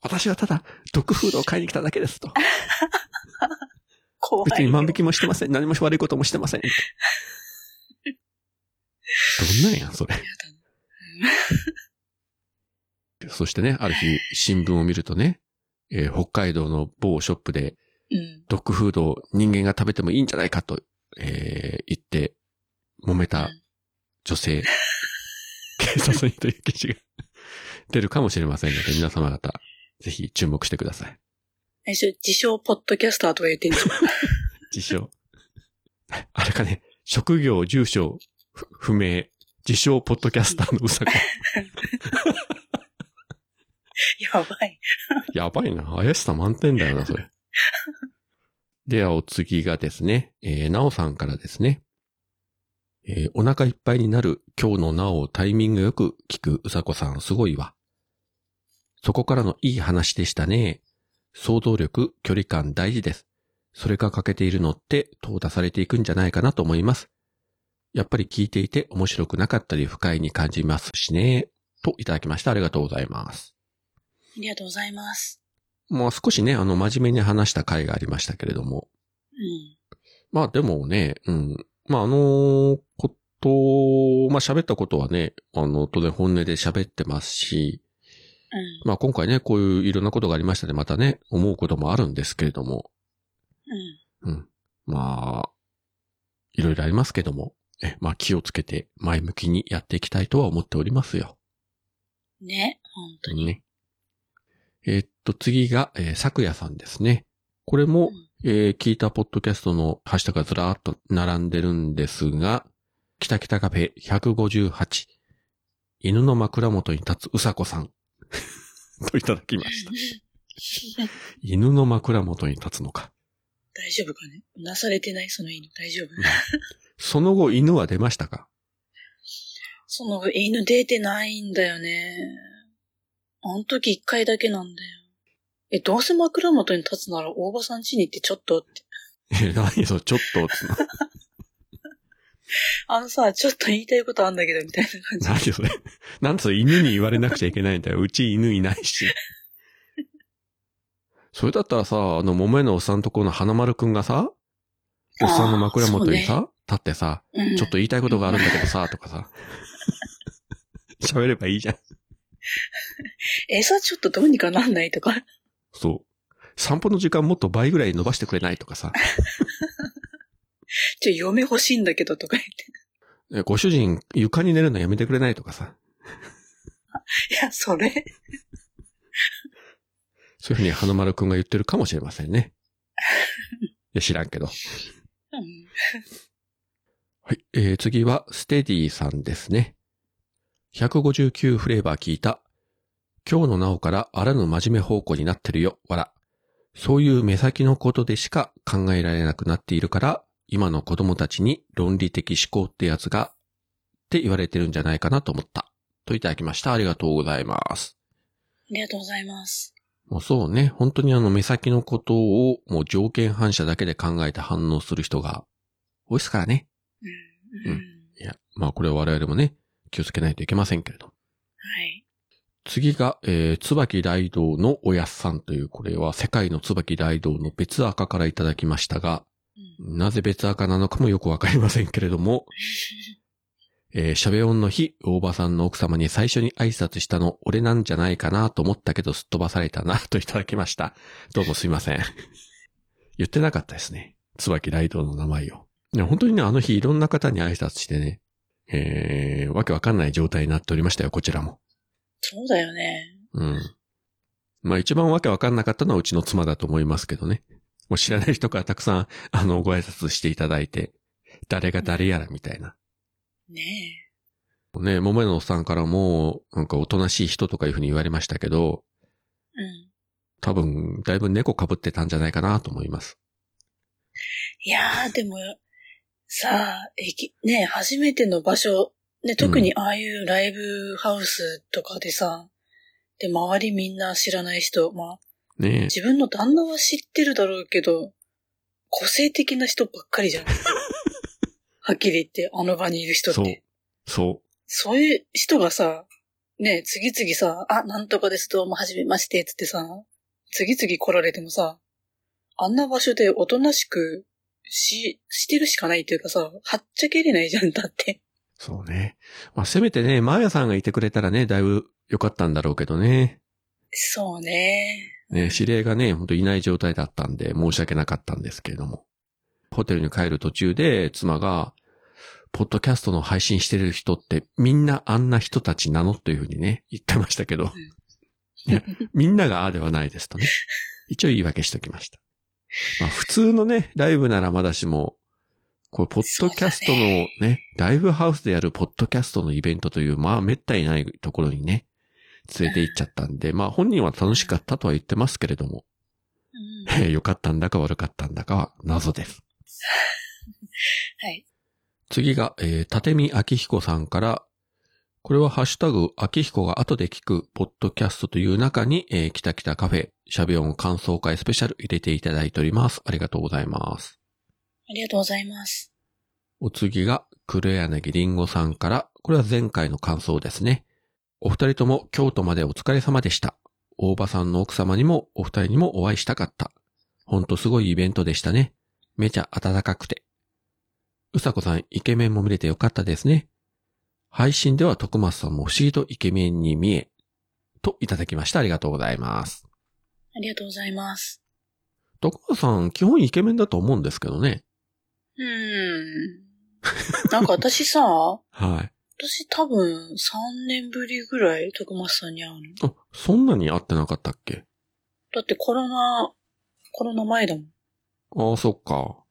Speaker 1: 私はただ、ドッグフードを買いに来ただけですと。
Speaker 2: 怖いよ。
Speaker 1: 別に万引きもしてません。何も悪いこともしてません。どんなんやん、それ。そしてね、ある日、新聞を見るとね、えー北海道の某ショップで、
Speaker 2: うん。
Speaker 1: ドッグフードを人間が食べてもいいんじゃないかと、えー言って、揉めた女性、警察にという記事が出るかもしれませんので、皆様方、ぜひ注目してください。
Speaker 2: え、それ自称ポッドキャスターとか言ってんじゃん。
Speaker 1: 自称。あれかね、職業、住所、ふ不明、自称ポッドキャスターのうさこ。
Speaker 2: やばい。
Speaker 1: やばいな。怪しさ満点だよな、それ。では、お次がですね、えー、なおさんからですね。えーお腹いっぱいになる今日のなおをタイミングよく聞くうさこさんすごいわ。そこからのいい話でしたね。想像力、距離感大事です。それが欠けているのって、淘汰されていくんじゃないかなと思います。やっぱり聞いていて面白くなかったり不快に感じますしね。といただきました。ありがとうございます。
Speaker 2: ありがとうございます。
Speaker 1: もう少しね、あの、真面目に話した回がありましたけれども。
Speaker 2: うん。
Speaker 1: まあでもね、うん。まああのこと、まあ喋ったことはね、あの、当然本音で喋ってますし、
Speaker 2: うん。
Speaker 1: まあ今回ね、こういういろんなことがありましたね。またね、思うこともあるんですけれども、
Speaker 2: うん。
Speaker 1: うん。まあ、いろいろありますけども、え、まあ気をつけて前向きにやっていきたいとは思っておりますよ。
Speaker 2: ね。本当に。
Speaker 1: ね。えーっと、次が、えー、昨夜さんですね。これも、えー聞いたポッドキャストのハッシュタグがずらーっと並んでるんですが、キタキタカフェ158、犬の枕元に立つうさこさん。といただきました。犬の枕元に立つのか。
Speaker 2: 大丈夫かね？うなされてないその犬。大丈夫？
Speaker 1: その後犬は出ましたか？
Speaker 2: その犬出てないんだよね。あの時一回だけなんだよ。え、どうせ枕元に立つなら大場さん家に行ってちょっとって。
Speaker 1: え、何それ、ちょっと、つの？
Speaker 2: あのさ、ちょっと言いたいことあんだけど、みたいな感じ。
Speaker 1: 何それ？なんでそれ犬に言われなくちゃいけないんだよ。うち犬いないし。それだったらさ、あの、桃屋のおっさんとこの花丸くんがさ、おっさんの枕元に
Speaker 2: あ
Speaker 1: さ、立ってさ、
Speaker 2: うん
Speaker 1: ちょっと言いたいことがあるんだけどさ、とかさ、喋ればいいじゃん。
Speaker 2: 餌ちょっとどうにかなんないとか。
Speaker 1: そう。散歩の時間もっと倍ぐらい伸ばしてくれないとかさ、
Speaker 2: ちょ、嫁欲しいんだけどとか言って。
Speaker 1: えご主人床に寝るのやめてくれないとかさ、
Speaker 2: いや、それ。
Speaker 1: そういうふうに花丸くんが言ってるかもしれませんね。いや、知らんけど。
Speaker 2: うん。
Speaker 1: はい。えー、次は、ステディさんですね。159フレーバー聞いた。今日のなおからあらぬ真面目方向になってるよ、わら。そういう目先のことでしか考えられなくなっているから、今の子供たちに論理的思考ってやつが、って言われてるんじゃないかなと思った。といただきました。ありがとうございます。
Speaker 2: ありがとうございます。
Speaker 1: もうそうね。本当にあの目先のことをもう条件反射だけで考えて反応する人が多いですからね。
Speaker 2: うん。
Speaker 1: う
Speaker 2: うんん。
Speaker 1: いや、まあこれは我々もね、気をつけないといけませんけれど。
Speaker 2: はい。
Speaker 1: 次が、えー、椿大道のおやっさんという、これは世界の椿大道の別赤からいただきましたが、
Speaker 2: うん
Speaker 1: なぜ別赤なのかもよくわかりませんけれども、えー、シャベオンの日、大場さんの奥様に最初に挨拶したの、俺なんじゃないかなと思ったけどすっ飛ばされたな、といただきました。どうもすいません。言ってなかったですね。椿ライドの名前を。本当にね、あの日いろんな方に挨拶してね、えー、わけわかんない状態になっておりましたよ、こちらも。
Speaker 2: そうだよね。
Speaker 1: うん。まあ一番わけわかんなかったのはうちの妻だと思いますけどね。もう知らない人からたくさん、あの、ご挨拶していただいて、誰が誰やらみたいな。
Speaker 2: ね
Speaker 1: ね、桃屋のおっさんからも、なんかおとなしい人とかいうふうに言われましたけど、
Speaker 2: え。うん。
Speaker 1: 多分、だいぶ猫被ってたんじゃないかなと思います。
Speaker 2: いやー、でも、さあ、駅、ね、初めての場所、ね、特にああいうライブハウスとかでさ、で、周りみんな知らない人、まあ、
Speaker 1: ね
Speaker 2: 自分の旦那は知ってるだろうけど、個性的な人ばっかりじゃん。はっきり言って、あの場にいる人っ
Speaker 1: そう
Speaker 2: て。。
Speaker 1: そ
Speaker 2: そういう人がさ、ね、次々さ、あ、なんとかです、どうも、はじめまして、つってさ、次々来られてもさ、あんな場所でおとなしくし、してるしかないっていうかさ、はっちゃけれないじゃん、だって。
Speaker 1: う。そうね。まあ、せめてね、マーヤさんがいてくれたらね、だいぶ良かったんだろうけどね。
Speaker 2: そうね。
Speaker 1: ね、指令がね、ほんといない状態だったんで、申し訳なかったんですけれども。ホテルに帰る途中で、妻が、ポッドキャストの配信してる人って、みんなあんな人たちなの？というふうにね、言ってましたけど。いや、みんながああではないですとね。一応言い訳しときました。まあ普通のね、ライブならまだしも、こう、ポッドキャストの
Speaker 2: そうだ
Speaker 1: ね、ライブハウスでやるポッドキャストのイベントという、まあ、めったにないところにね、連れて行っちゃったんで、まあ、本人は楽しかったとは言ってますけれども、
Speaker 2: うん
Speaker 1: えー良かったんだか悪かったんだかは謎です。
Speaker 2: はい。
Speaker 1: 次が、えー、立見明彦さんから、これはハッシュタグ、明彦が後で聞く、ポッドキャストという中に、えー、きたきたカフェ、シャビオン感想会スペシャル入れていただいております。ありがとうございます。
Speaker 2: ありがとうございます。
Speaker 1: お次が、黒柳りんごさんから、これは前回の感想ですね。お二人とも京都までお疲れ様でした。大場さんの奥様にもお二人にもお会いしたかった。ほんとすごいイベントでしたね。めちゃ暖かくて。うさこさんイケメンも見れてよかったですね。配信では徳松さんも不思議とイケメンに見え、といただきました。ありがとうございます。
Speaker 2: ありがとうございます。
Speaker 1: 徳松さん基本イケメンだと思うんですけどね。
Speaker 2: うーん。なんか私さ、
Speaker 1: はい。
Speaker 2: 私多分3年ぶりぐらい徳松さんに会うの。
Speaker 1: あ、そんなに会ってなかったっけ？
Speaker 2: だってコロナ、コロナ前だもん。
Speaker 1: ああ、そっか。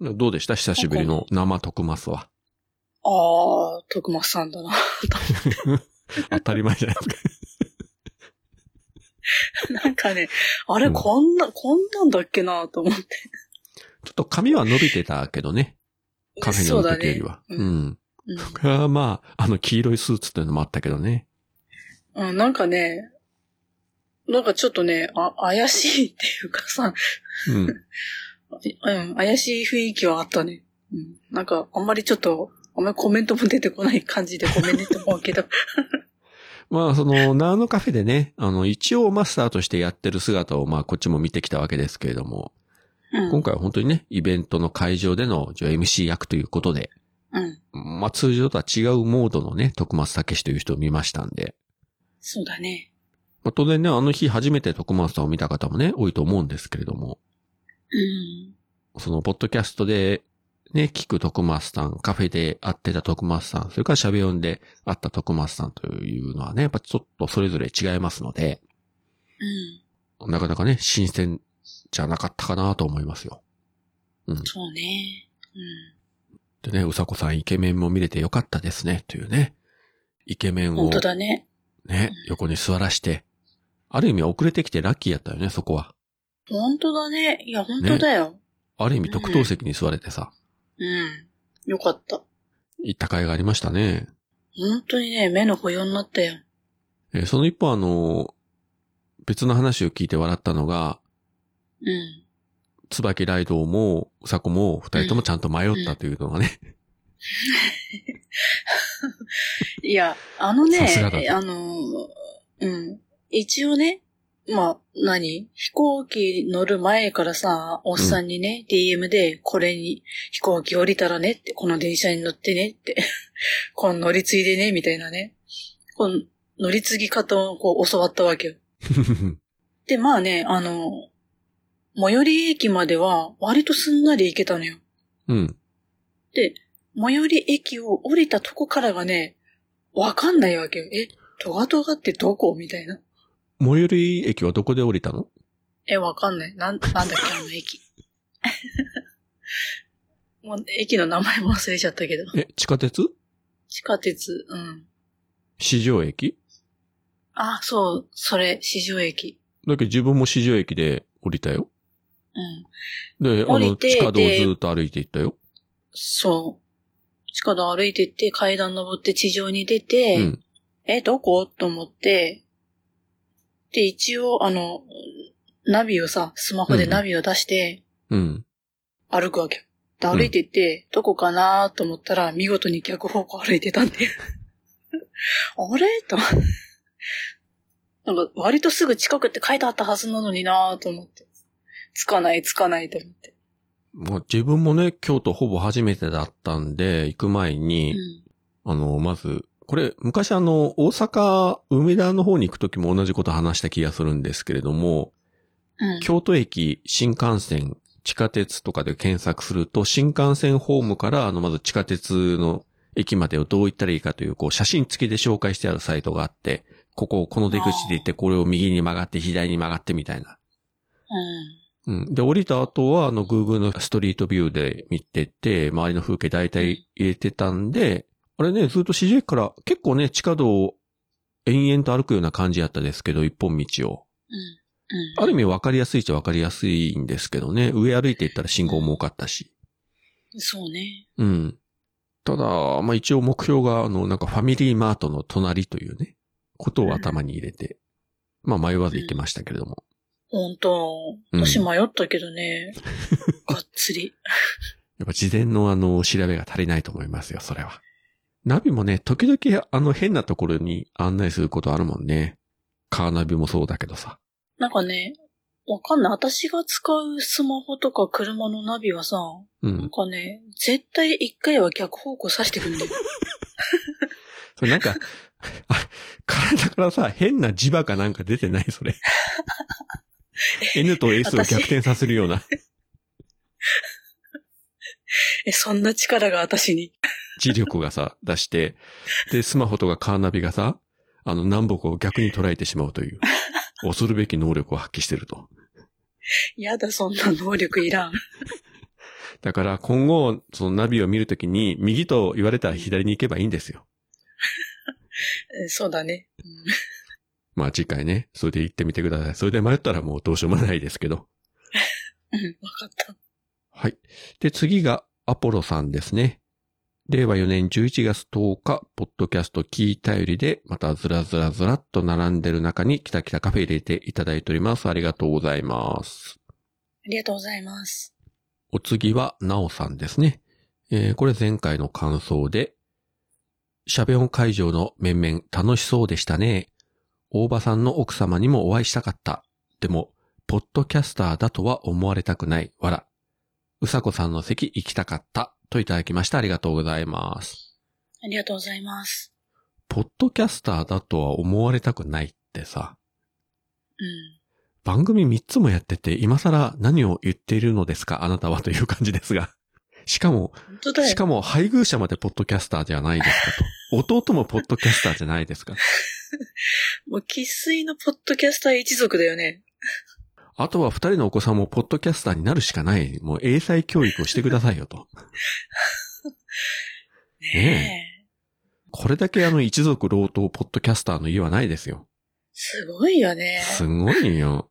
Speaker 1: どうでした？久しぶりの生徳マスは。
Speaker 2: ああ、徳松さんだな。
Speaker 1: 当たり前じゃないですか。
Speaker 2: なんかね、あれ、
Speaker 1: うん
Speaker 2: こんな、こんなんだっけなと思って。
Speaker 1: ちょっと髪は伸びてたけどね。カフェに時よりは。
Speaker 2: ね。
Speaker 1: う
Speaker 2: うん。
Speaker 1: ん。これはまあ、あの黄色いスーツっていうのもあったけどね。
Speaker 2: うん、うんなんかね、なんかちょっとね、あ、怪しいっていうかさ、
Speaker 1: うん。
Speaker 2: うん、怪しい雰囲気はあったね。うん。なんか、あんまりちょっと、あんまりコメントも出てこない感じでごめんねって思うけど。
Speaker 1: まあ、その、ナーのカフェでね、あの、一応マスターとしてやってる姿を、まあ、こっちも見てきたわけですけれども、
Speaker 2: うん。
Speaker 1: 今回は本当にね、イベントの会場での、じゃあ MC 役ということで、
Speaker 2: うん。
Speaker 1: まあ、通常とは違うモードのね、徳松武史という人を見ましたんで、
Speaker 2: そうだね。
Speaker 1: まあ、当然ね、あの日初めて徳松さんを見た方もね、多いと思うんですけれども、
Speaker 2: うん。
Speaker 1: その、ポッドキャストで、ね、聞く徳松さん、カフェで会ってた徳松さん、それからシャベオンで会った徳松さんというのはね、やっぱちょっとそれぞれ違いますので、
Speaker 2: うん。
Speaker 1: なかなかね、新鮮じゃなかったかなと思いますよ。うん。
Speaker 2: そうね。うん。
Speaker 1: でね、うさこさんイケメンも見れてよかったですね、というね。イケメンを
Speaker 2: 本当だね。
Speaker 1: ね、横に座らして、ある意味遅れてきてラッキーやったよね、そこは。
Speaker 2: 本当だね。いや、本当だよ。
Speaker 1: ある意味特等席に座れてさ、
Speaker 2: うん。よかった。
Speaker 1: 行った甲斐がありましたね。
Speaker 2: 本当にね、目の保養になったよ。
Speaker 1: えーその一方あの、別の話を聞いて笑ったのが、
Speaker 2: うん。
Speaker 1: 椿ライドウも、うさこも、二人ともちゃんと迷ったというのがね、
Speaker 2: いや、あのねあの、うん。一応ね、まあ、何？飛行機乗る前からさ、おっさんにね、DM で、これに飛行機降りたらねって、この電車に乗ってねって、この乗り継いでね、みたいなね。この乗り継ぎ方をこう教わったわけよ。で、まあね、あの、最寄り駅までは割とすんなり行けたのよ。
Speaker 1: うん。
Speaker 2: で、最寄り駅を降りたとこからがね、わかんないわけよ。え、トガトガってどこ？みたいな。
Speaker 1: 最寄り駅はどこで降りたの？
Speaker 2: え、わかんない。なん、なんだっけ、あの駅。もう、駅の名前も忘れちゃったけど。
Speaker 1: え、地下鉄？
Speaker 2: 地下鉄、うん。
Speaker 1: 市場駅？
Speaker 2: あ、そう、それ、市場駅。
Speaker 1: だけど自分も市場駅で降りたよ。
Speaker 2: うん。
Speaker 1: で、あの、
Speaker 2: 降りて
Speaker 1: 地下道ずっと歩いていったよ。
Speaker 2: そう。地下道歩いてって、階段登って地上に出て、
Speaker 1: うん。
Speaker 2: え、どこ？と思って、で、一応、あの、ナビをさ、スマホでナビを出して、
Speaker 1: うん。
Speaker 2: 歩くわけよ。で歩いてって、どこかなと思ったら、見事に逆方向歩いてたんで。あれ？と。なんか、割とすぐ近くって書いてあったはずなのになと思って。つかない、つかないと思って。
Speaker 1: まあ、自分もね、京都ほぼ初めてだったんで、行く前
Speaker 2: う
Speaker 1: に、
Speaker 2: ん。
Speaker 1: あの、まず、これ、昔あの、大阪、梅田の方に行くときも同じこと話した気がするんですけれども、
Speaker 2: うん。
Speaker 1: 京都駅、新幹線、地下鉄とかで検索すると、新幹線ホームから、あの、まず地下鉄の駅までをどう行ったらいいかという、こう、写真付きで紹介してあるサイトがあって、ここ、この出口で行って、これを右に曲がって、左に曲がってみたいな。
Speaker 2: うん。
Speaker 1: うん。で、降りた後は、あの、Google のストリートビューで見てて、周りの風景大体入れてたんで、あれね、ずっと市場駅から結構ね、地下道を延々と歩くような感じやったですけど、一本道を。
Speaker 2: うん。うん。
Speaker 1: ある意味分かりやすいっちゃ分かりやすいんですけどね。上歩いていったら信号も多かったし。
Speaker 2: そうね。
Speaker 1: うん。ただ、まあ一応目標が、あの、なんかファミリーマートの隣というね、ことを頭に入れて、まあ迷わず行ってましたけれども。
Speaker 2: ほんと、
Speaker 1: うん
Speaker 2: 私迷ったけどね。がっつり。
Speaker 1: やっぱ事前のあの、調べが足りないと思いますよ、それは。ナビもね、時々あの変なところに案内することあるもんね。カーナビもそうだけどさ。
Speaker 2: なんかね、わかんない。私が使うスマホとか車のナビはさ、
Speaker 1: う
Speaker 2: なん
Speaker 1: ん。
Speaker 2: かね、絶対一回は逆方向指してくんだよ。
Speaker 1: それなんか、あ、体からさ、変な磁場かなんか出てない？それ。N と S を逆転させるような。
Speaker 2: え、そんな力が私に。
Speaker 1: 磁力がさ、出して、で、スマホとかカーナビがさ、あの、南北を逆に捉えてしまうという、恐るべき能力を発揮してると。
Speaker 2: やだ、そんな能力いらん。
Speaker 1: だから今後、そのナビを見るときに、右と言われたら左に行けばいいんですよ。
Speaker 2: えそうだね。
Speaker 1: まあ次回ね、それで行ってみてください。それで迷ったらもうどうしようもないですけど。
Speaker 2: うん、うんわかった。
Speaker 1: はい。で、次がアポロさんですね。令和4年11月10日、ポッドキャスト聞いたよりで、またずらずらずらっと並んでる中に、きたきたカフェ入れていただいております。ありがとうございます。
Speaker 2: ありがとうございます。
Speaker 1: お次は、なおさんですね。えーこれ前回の感想で、シャベオン会場の面々楽しそうでしたね。大場さんの奥様にもお会いしたかった。でも、ポッドキャスターだとは思われたくない。わら。うさこさんの席行きたかった。といただきました。ありがとうございます。
Speaker 2: ありがとうございます。
Speaker 1: ポッドキャスターだとは思われたくないってさ、
Speaker 2: うん。
Speaker 1: 番組3つもやってて、今更何を言っているのですか？あなたはという感じですが。しかも。しかも配偶者までポッドキャスターじゃないですかと。弟もポッドキャスターじゃないですか。
Speaker 2: もう、喫水のポッドキャスター一族だよね。
Speaker 1: あとは二人のお子さんもポッドキャスターになるしかない。もう英才教育をしてくださいよと。
Speaker 2: ねえ。
Speaker 1: これだけあの一族老頭ポッドキャスターの家はないですよ。
Speaker 2: すごいよね。
Speaker 1: すごいよ。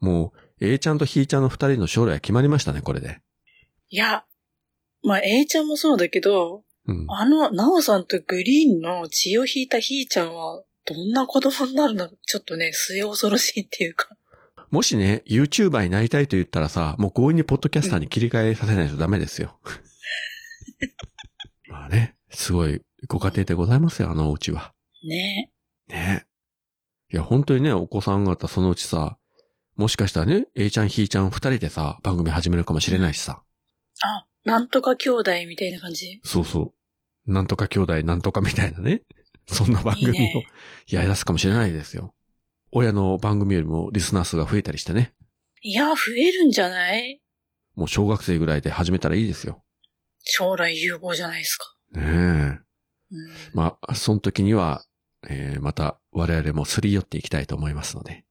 Speaker 1: もう、A ちゃんとひーちゃんの二人の将来は決まりましたね、これで。
Speaker 2: いや、まあ、A ちゃんもそうだけど、
Speaker 1: うん。
Speaker 2: あの、なおさんとグリーンの血を引いたひーちゃんは、どんな子供になるのちょっとね、末恐ろしいっていうか。
Speaker 1: もしね、YouTuber になりたいと言ったらさ、もう強引にポッドキャスターに切り替えさせないとダメですよ。まあね、すごいご家庭でございますよ、あのお家は。
Speaker 2: ね
Speaker 1: ねいや、本当にね、お子さん方そのうちさ、もしかしたらね、A ちゃん、ひーちゃん二人でさ、番組始めるかもしれないしさ。
Speaker 2: あ、なんとか兄弟みたいな感じ？
Speaker 1: そうそう。なんとか兄弟、なんとかみたいなね。そんな番組をやり出すかもしれないですよ。親の番組よりもリスナー数が増えたりしてね。
Speaker 2: いや、増えるんじゃない？
Speaker 1: もう小学生ぐらいで始めたらいいですよ。
Speaker 2: 将来有望じゃないですか。
Speaker 1: ねえ。
Speaker 2: うん。
Speaker 1: まあ、その時には、えー、また我々もすり寄っていきたいと思いますので。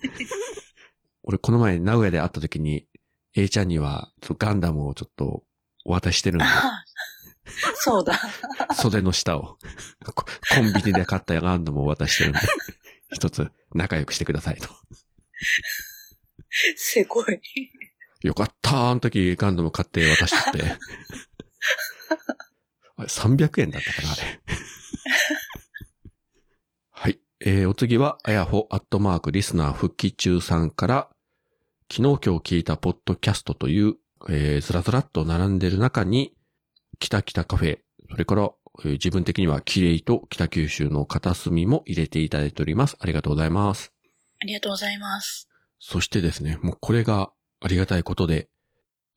Speaker 1: 俺、この前名古屋で会った時に、A ちゃんには、ガンダムをちょっとお渡ししてるんで、
Speaker 2: あ そうだ。
Speaker 1: 袖の下を、ココンビニで買ったガンダムを渡してるんで、一つ仲良くしてくださいと。
Speaker 2: せこい。
Speaker 1: よかったあの時ガンダム買って渡しちゃって。あれ、300円だったかな、あれ。はい。えー、お次は、あやほアットマークリスナー復帰中さんから、昨日今日聞いたポッドキャストという、えー、ずらずらっと並んでる中に、北北カフェ、それから、えー自分的にはキレイと北九州の片隅も入れていただいております。ありがとうございます。
Speaker 2: ありがとうございます。
Speaker 1: そしてですね、もうこれがありがたいことで、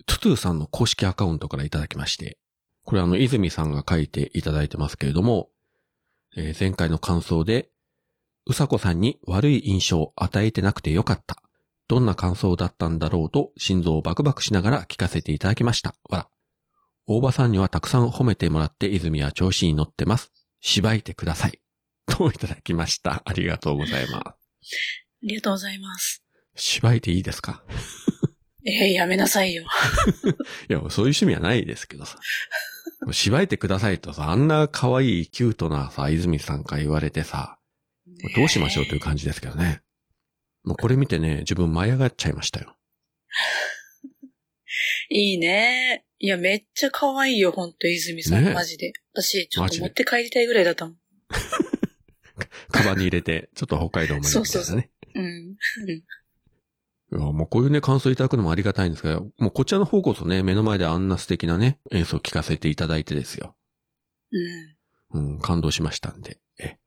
Speaker 1: トゥトゥさんの公式アカウントからいただきまして、これあの、泉さんが書いていただいてますけれども、えー前回の感想で、うさこさんに悪い印象を与えてなくてよかった。どんな感想だったんだろうと心臓をバクバクしながら聞かせていただきました。わら。大場さんにはたくさん褒めてもらって泉は調子に乗ってます。芝居てください。といただきました。ありがとうございます。
Speaker 2: ありがとうございます。
Speaker 1: 芝居ていいですか？
Speaker 2: えー、やめなさいよ。
Speaker 1: いや、そういう趣味はないですけどさ。芝居てくださいとさ、あんな可愛いキュートなさ、泉さんから言われてさ、どうしましょうという感じですけどね。もうこれ見てね、自分舞い上がっちゃいましたよ。
Speaker 2: いいね。いや、めっちゃ可愛いよ、ほんと、泉さん、
Speaker 1: ねえ
Speaker 2: マジで。私、ちょっ
Speaker 1: マジで
Speaker 2: と持って帰りたいぐらいだったもん。
Speaker 1: カバンに入れて、ちょっと北海道まで。
Speaker 2: そうそうそううん。
Speaker 1: いやもうこういうね、感想いただくのもありがたいんですけど、もうこちらの方こそね、目の前であんな素敵なね、演奏を聴かせていただいてですよ。
Speaker 2: うん。
Speaker 1: うん、感動しましたんで。え、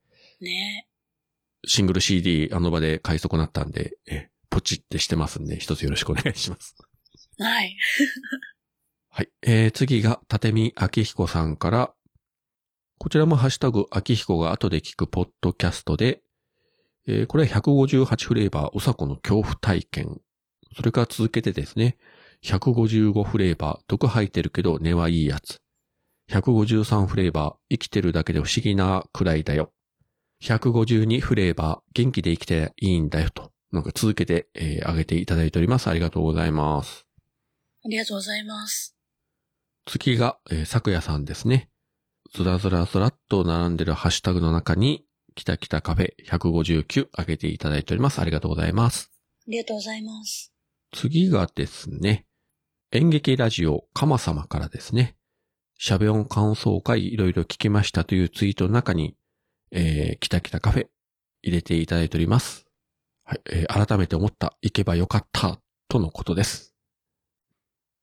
Speaker 2: ね
Speaker 1: シングル CD あの場で買い損なったんで、え、ポチってしてますんで、一つよろしくお願いします。
Speaker 2: はい。
Speaker 1: はい。えー、次が、立見明彦さんから、こちらもハッシュタグ、明彦が後で聞くポッドキャストで、えー、これは158フレーバー、うさこの恐怖体験。それから続けてですね、155フレーバー、毒吐いてるけど根はいいやつ。153フレーバー、生きてるだけで不思議なくらいだよ。152フレーバー、元気で生きていいんだよと。なんか続けて、えー、上げていただいております。ありがとうございます。
Speaker 2: ありがとうございます。
Speaker 1: 次が、えー、昨夜さんですね。ずらずらずらっと並んでるハッシュタグの中に、きたきたカフェ159上げていただいております。ありがとうございます。
Speaker 2: ありがとうございます。
Speaker 1: 次がですね、演劇ラジオかま様からですね、しゃべ音感想会いろいろ聞きましたというツイートの中に、えー、きたきたカフェ入れていただいております。はい、えー改めて思った、行けばよかった、とのことです。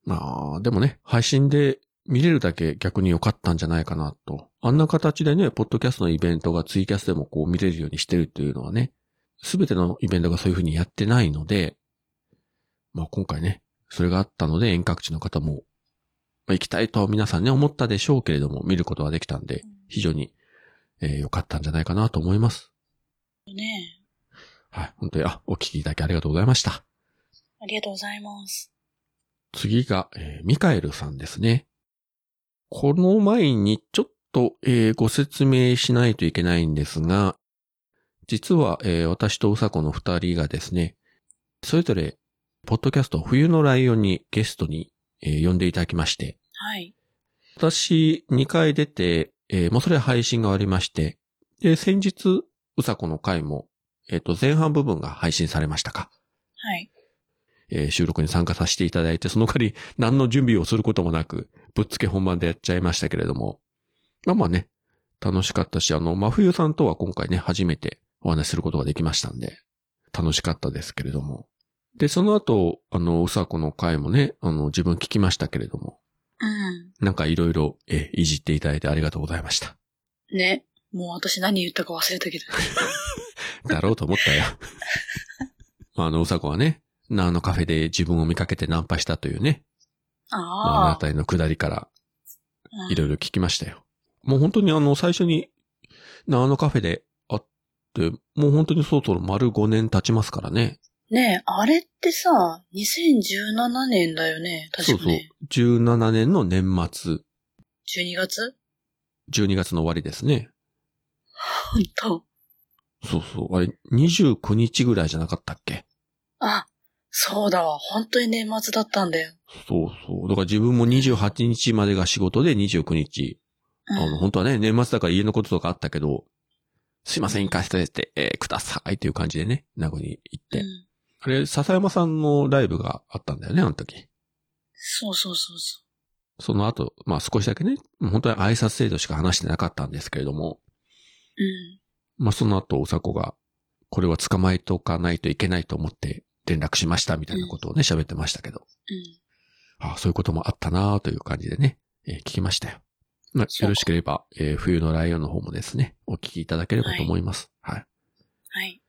Speaker 1: まあ、でもね、配信で見れるだけ逆に良かったんじゃないかなと。あんな形でね、ポッドキャストのイベントがツイキャスでもこう見れるようにしてるっていうのはね、すべてのイベントがそういう風にやってないので、まあ今回ね、それがあったので遠隔地の方も、まあ、行きたいと皆さんね思ったでしょうけれども、見ることができたんで、非常に良、えー良かったんじゃないかなと思います。
Speaker 2: ね
Speaker 1: はい。本当に、あ、お聞きいただきありがとうございました。
Speaker 2: ありがとうございます。
Speaker 1: 次が、えーミカエルさんですね。この前にちょっと、えーご説明しないといけないんですが、実は、えー私とうさこの二人がですね、それぞれ、ポッドキャスト冬のライオンにゲストに、えー呼んでいただきまして、
Speaker 2: はい。
Speaker 1: 私2回出て、えーもうそれは配信が終わりまして、で、先日、うさこの回も、えっ、と、前半部分が配信されましたか。
Speaker 2: はい。
Speaker 1: えー収録に参加させていただいて、その代わり何の準備をすることもなく、ぶっつけ本番でやっちゃいましたけれども。まあまあね、楽しかったし、あの、真冬さんとは今回ね、初めてお話しすることができましたんで、楽しかったですけれども。で、その後、あの、うさこの回もね、あの、自分聞きましたけれども、
Speaker 2: うん。
Speaker 1: なんかいろいろ、えーいじっていただいてありがとうございました。
Speaker 2: ね。もう私何言ったか忘れたけど。
Speaker 1: だろうと思ったよ。まあ、あの、うさこはね、なあのカフェで自分を見かけてナンパしたというね、まあ、あの
Speaker 2: あ
Speaker 1: あたりの下りから
Speaker 2: あ。
Speaker 1: いろいろ聞きましたよ。もう本当にあの、最初に、なあのカフェで会って、もう本当にそろそろ丸5年経ちますからね。
Speaker 2: ねえ、あれってさ、2017年だよね。
Speaker 1: そうそう
Speaker 2: 確かね。。
Speaker 1: 17年の年末、
Speaker 2: 12月
Speaker 1: ？12月の終わりですね。
Speaker 2: ほんと。
Speaker 1: そうそう。あれ、29日ぐらいじゃなかったっけ？
Speaker 2: あ、そうだわ。本当に年末だったんだよ。
Speaker 1: そうそう。だから自分も28日までが仕事で29日。
Speaker 2: うん
Speaker 1: あの、本当はね、年末だから家のこととかあったけど、すいません、行かせて、えーくださいという感じでね、名護に行って。
Speaker 2: うん
Speaker 1: あれ、笹山さんのライブがあったんだよね、あの時。
Speaker 2: そうそうそうそ
Speaker 1: その後、まあ少しだけね、本当に挨拶程度しか話してなかったんですけれども、
Speaker 2: う。うん。
Speaker 1: まあその後、おさこが、これは捕まえておかないといけないと思って連絡しましたみたいなことをね、喋ってましたけど、
Speaker 2: うん。
Speaker 1: ああそういうこともあったなという感じでね、えー聞きましたよ。まあ、よろしければ、えー冬のライオンの方もですね、お聞きいただければと思います。はい。
Speaker 2: はい。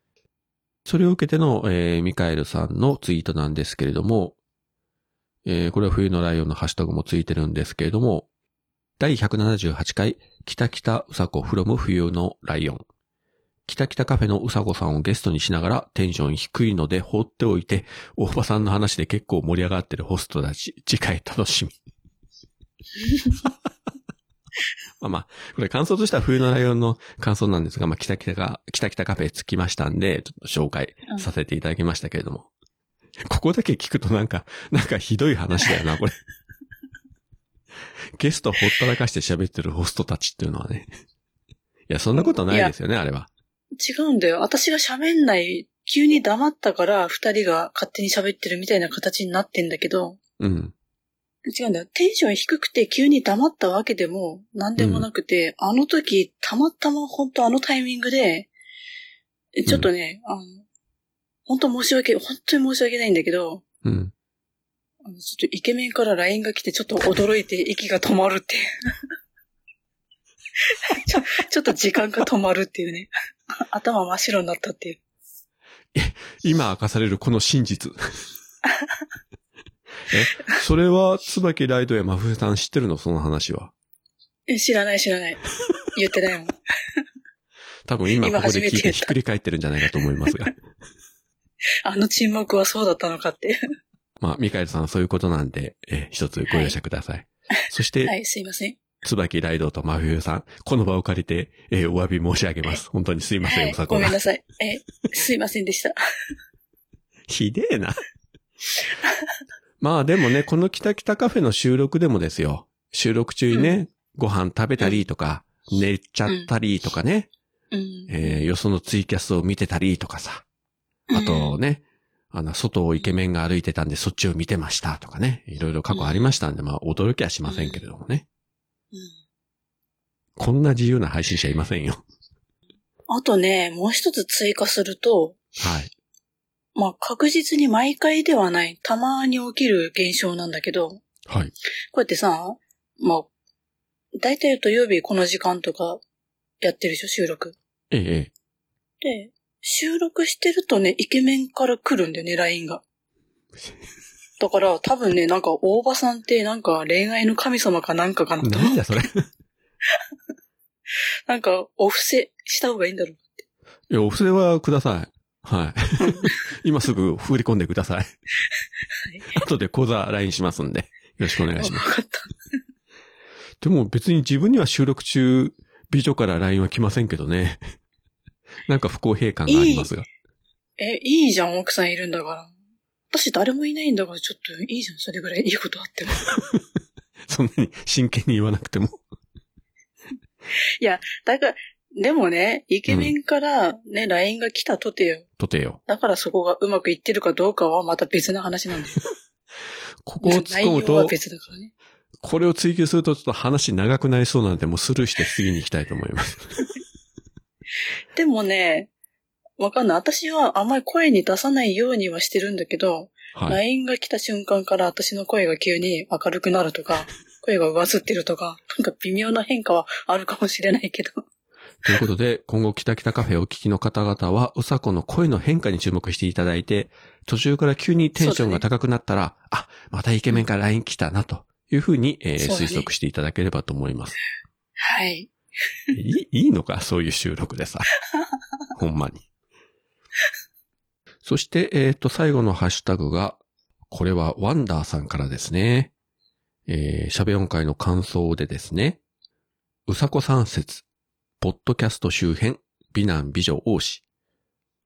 Speaker 1: それを受けての、えーミカエルさんのツイートなんですけれども、えーこれは冬のライオンのハッシュタグもついてるんですけれども、第178回、北北うさこ from 冬のライオン。北北カフェのうさこさんをゲストにしながらテンション低いので放っておいて、大場さんの話で結構盛り上がってるホストたち、次回楽しみ。まあまあ、これ感想としては冬のライオンの感想なんですが、まあ、北北が、北北カフェ着きましたんで、ちょっと紹介させていただきましたけれども。ここだけ聞くとなんか、なんかひどい話だよな、これ。ゲストほったらかして喋ってるホストたちっていうのはね。いや、そんなことないですよね、あれは。
Speaker 2: 違うんだよ。私が喋んない、急に黙ったから二人が勝手に喋ってるみたいな形になってんだけど、
Speaker 1: うん。
Speaker 2: 違うんだよ。テンション低くて急に黙ったわけでも何でもなくて、あの時たまたま本当あのタイミングで、えちょっとね、あの、本当申し訳、本当に申し訳ないんだけど、
Speaker 1: うん。
Speaker 2: あのちょっとイケメンから LINE が来てちょっと驚いて息が止まるっていう。ちょ、ちょっと時間が止まるっていうね。頭真っ白になったっていう。
Speaker 1: 今明かされるこの真実。え、それは、椿ライドや真冬さん知ってるの？その話は。
Speaker 2: え知らない知らない。言ってないもん。
Speaker 1: 多分今
Speaker 2: 今
Speaker 1: ここで聞い
Speaker 2: て
Speaker 1: ひっくり返ってるんじゃないかと思いますが。
Speaker 2: あの沈黙はそうだったのかって。
Speaker 1: まあ、ミカエルさんそういうことなんで、えー一つご容赦ください。そして、
Speaker 2: はい、すいません。
Speaker 1: 椿ライドと真冬さん、この場を借りて、えーお詫び申し上げます。本当にすいません、
Speaker 2: はい
Speaker 1: おさ、こが
Speaker 2: ごめんな。さい。え、すいませんでした。
Speaker 1: ひでえな。まあでもね、この北北カフェの収録でもですよ。収録中にね、ご飯食べたりとか、寝ちゃったりとかね、
Speaker 2: うん。
Speaker 1: えーよそのツイキャスを見てたりとかさ。あとね、あの、外をイケメンが歩いてたんでそっちを見てましたとかね。いろいろ過去ありましたんで、まあ驚きはしませんけれどもね。
Speaker 2: うん
Speaker 1: こんな自由な配信者いませんよ。
Speaker 2: あとね、もう一つ追加すると、
Speaker 1: はい。
Speaker 2: まあ確実に毎回ではない、たまに起きる現象なんだけど、
Speaker 1: はい。
Speaker 2: こうやってさ、まあ、大体土曜日この時間とかやってるでしょ、収録。
Speaker 1: ええええ。
Speaker 2: で、収録してるとね、イケメンから来るんだよね、LINE が。だから多分ね、なんか大場さんってなんか恋愛の神様かなんかかなと思う
Speaker 1: なんだそれ。い
Speaker 2: なんかお布施した方がいいんだろう。
Speaker 1: や、お布施はください。はい。今すぐ振り込んでください。後で口座 LINE しますんで。よろしくお願いします。
Speaker 2: わかった。
Speaker 1: でも別に自分には収録中、美女から LINE は来ませんけどね。なんか不公平感がありますが。
Speaker 2: え、いいじゃん、奥さんいるんだから。私誰もいないんだからちょっといいじゃん、それぐらいいいことあっても。
Speaker 1: そんなに真剣に言わなくても。
Speaker 2: だから、でもね、イケメンからね、LINE が来たとてよ。
Speaker 1: とてよ。
Speaker 2: だからそこがうまくいってるかどうかはまた別の話なんです。
Speaker 1: ここを突っ込む
Speaker 2: 内容は
Speaker 1: と、
Speaker 2: 別だからね。
Speaker 1: これを追求するとちょっと話長くなりそうなので、もうスルーして次に行きたいと思います。
Speaker 2: でもね、わかんない。私はあんまり声に出さないようにはしてるんだけど、
Speaker 1: はい。
Speaker 2: LINE が来た瞬間から私の声が急に明るくなるとか、声が上ずってるとか、なんか微妙な変化はあるかもしれないけど。
Speaker 1: ということで、今後、キタキタカフェをお聞きの方々は、うさこの声の変化に注目していただいて、途中から急にテンションが高くなったら、あ、またイケメンから LINE 来たな、というふうに、えー推測していただければと思います。
Speaker 2: はい。
Speaker 1: いいいいのか？そういう収録でさ。ほんまに。そして、えっ、と、最後のハッシュタグが、これはワンダーさんからですね。えー、しゃべ音会の感想でですね。うさこ三節、ポッドキャスト周辺、美男美女王子。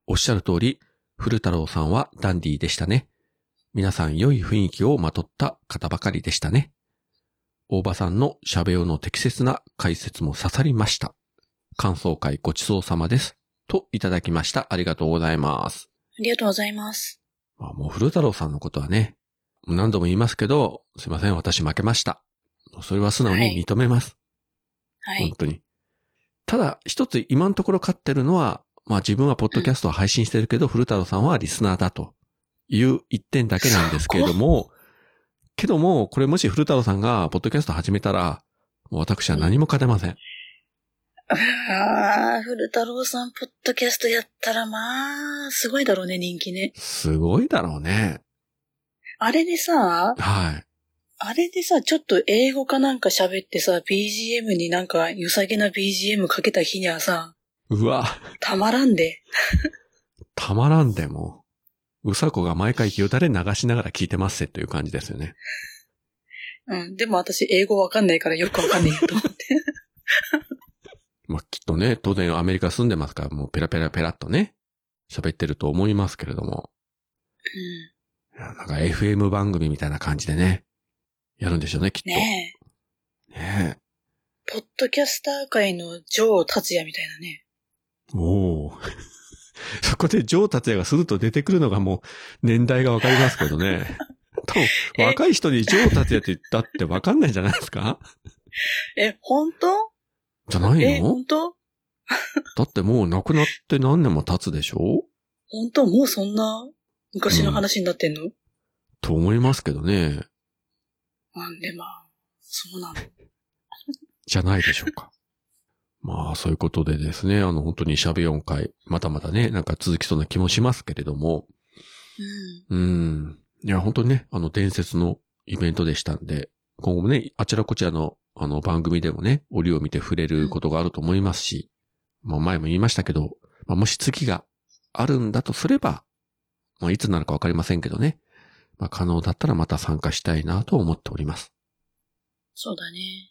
Speaker 1: おっしゃる通り、古太郎さんはダンディーでしたね。皆さん良い雰囲気をまとった方ばかりでしたね。大場さんのしゃべおの適切な解説も刺さりました。感想会ごちそうさまです。といただきました。ありがとうございます。
Speaker 2: ありがとうございます。
Speaker 1: まあ、もう古太郎さんのことはね、何度も言いますけど、すいません、私負けました。それは素直に認めます。
Speaker 2: はい。
Speaker 1: 本当に。ただ、一つ今のところ勝ってるのは、まあ自分はポッドキャストを配信してるけど、古太郎さんはリスナーだという一点だけなんですけれども、けども、これもし古太郎さんがポッドキャスト始めたら、もう私は何も勝てません。
Speaker 2: ああ、古太郎さん、ポッドキャストやったら、まあ、すごいだろうね、人気ね。
Speaker 1: すごいだろうね。
Speaker 2: あれでさ、
Speaker 1: はい。
Speaker 2: あれでさ、ちょっと英語かなんか喋ってさ、BGM になんか良さげな BGM かけた日にはさ、
Speaker 1: うわ、
Speaker 2: たまらんで。
Speaker 1: たまらんでも。うさこが毎回よだれ流しながら聞いてますせという感じですよね。
Speaker 2: うん。でも私、英語わかんないからよくわかんないよと思って。
Speaker 1: まあ、きっとね、当然アメリカ住んでますから、もうペラペラペラっとね、喋ってると思いますけれども。いやなんか FM 番組みたいな感じでね、やるんでしょうね、きっと。
Speaker 2: うん。ねえ。
Speaker 1: ね
Speaker 2: ポッドキャスター界のジョー達也みたいなね。
Speaker 1: え。おー そこでジョー達也がスルッと出てくるのがもう年代がわかりますけどね。多分、
Speaker 2: え
Speaker 1: 若い人にジョー達也って言ったってわかんないんじゃないですか？
Speaker 2: え、本当？
Speaker 1: じゃない
Speaker 2: え、
Speaker 1: の
Speaker 2: 本当？
Speaker 1: だってもう亡くなって何年も経つでしょ？
Speaker 2: 本当？もうそんな昔の話になってんの、
Speaker 1: と思いますけどね。
Speaker 2: なんでまあ、そうなの。
Speaker 1: じゃないでしょうか。まあ、そういうことでですね、あの、本当に喋4回、またまたね、なんか続きそうな気もしますけれども、
Speaker 2: うん。
Speaker 1: うん。いや、本当にね、あの、伝説のイベントでしたんで、今後もね、あちらこちらの、あの、番組でもね、折を見て触れることがあると思いますし、まあ、前も言いましたけど、まあ、もし次があるんだとすれば、まあ、いつになるかわかりませんけどね、まあ、可能だったらまた参加したいなと思っております。
Speaker 2: そうだね。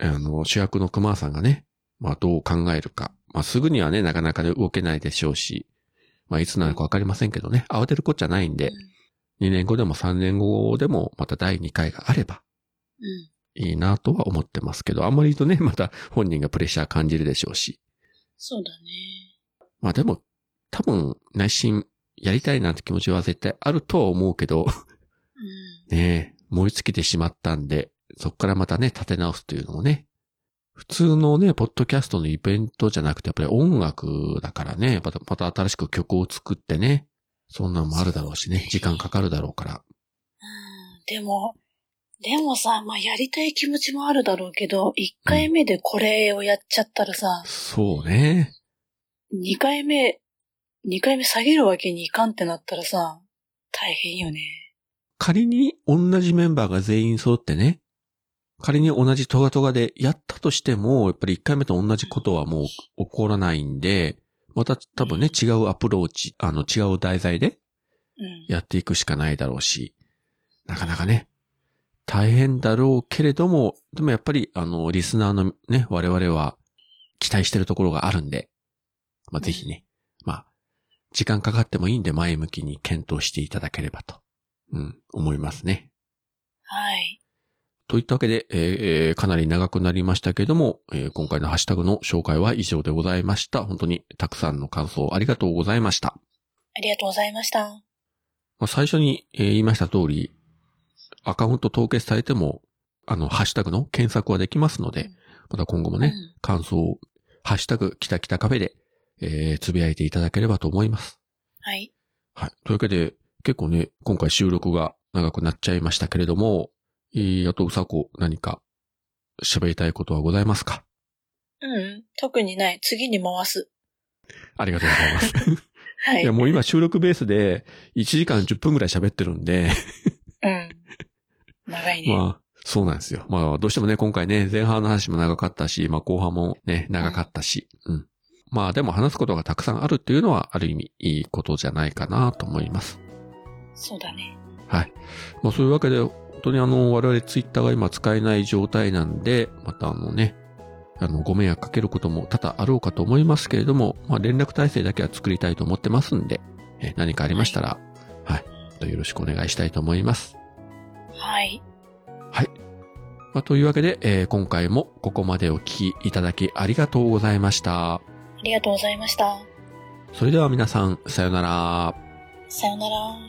Speaker 1: あの、主役の熊さんがね、まあどう考えるか。まあすぐにはね、なかなかね動けないでしょうし、まあいつなのかわかりませんけどね、慌てるこっちゃないんで、2年後でも3年後でもまた第2回があれば
Speaker 2: うん。うん。
Speaker 1: いいなとは思ってますけど、あんまり言うとね、また本人がプレッシャー感じるでしょうし。
Speaker 2: そうだね。
Speaker 1: まあでも、多分内心やりたいなって気持ちは絶対あるとは思うけど、
Speaker 2: うん。
Speaker 1: ねえ、燃え尽きてしまったんで、そこからまたね、立て直すというのもね、普通のね、ポッドキャストのイベントじゃなくて、やっぱり音楽だからね、また、また新しく曲を作ってね、そんなのもあるだろうしね、時間かかるだろうから。
Speaker 2: うんでも、でもさ、まあ、やりたい気持ちもあるだろうけど、1回目でこれをやっちゃったらさ、
Speaker 1: そうね。
Speaker 2: 2回目、2回目下げるわけにいかんってなったらさ、大変よね。
Speaker 1: 仮に同じメンバーが全員揃ってね、仮に同じトガトガでやったとしても、やっぱり1回目と同じことはもう起こらないんで、また多分ね、違うアプローチ、あの違う題材で
Speaker 2: うん。
Speaker 1: やっていくしかないだろうし、なかなかね、大変だろうけれども、でもやっぱり、あの、リスナーのね、我々は期待してるところがあるんで、まあ、ぜひね、まあ、時間かかってもいいんで前向きに検討していただければと、うん、思いますね。
Speaker 2: はい。
Speaker 1: といったわけで、えーえーかなり長くなりましたけれども、えー今回のハッシュタグの紹介は以上でございました。本当にたくさんの感想ありがとうございました。
Speaker 2: ありがとうございました。
Speaker 1: まあ、最初に、えー言いました通り、アカウント凍結されても、あの、ハッシュタグの検索はできますので、また今後もね、
Speaker 2: うん
Speaker 1: 感想を、ハッシュタグ、きたきたカフェで、えーつぶやいていただければと思います。
Speaker 2: はい。
Speaker 1: はい。というわけで、結構ね、今回収録が長くなっちゃいましたけれども、えー、あと、うさこ、何か、喋りたいことはございますか？
Speaker 2: うん。特にない。次に回す。
Speaker 1: ありがとうございます。
Speaker 2: はいい。
Speaker 1: や、もう今収録ベースで1時間10分ぐらい喋ってるんで、
Speaker 2: うん。長いね。
Speaker 1: まあ、そうなんですよ。まあ、どうしてもね、今回ね、前半の話も長かったし、まあ、後半もね、長かったし、うん。まあ、でも話すことがたくさんあるっていうのは、ある意味、いいことじゃないかなと思います。
Speaker 2: そうだね。
Speaker 1: はい。まあ、そういうわけで、本当にあの、我々ツイッターが今使えない状態なんで、またあのね、あの、ご迷惑かけることも多々あろうかと思いますけれども、まあ、連絡体制だけは作りたいと思ってますんで、え何かありましたら、はい、よろしくお願いしたいと思います。
Speaker 2: はい。
Speaker 1: はい。まあ、というわけで、えー今回もここまでお聞きいただきありがとうございました。
Speaker 2: ありがとうございました。
Speaker 1: それでは皆さん、さようなら。
Speaker 2: さよなら。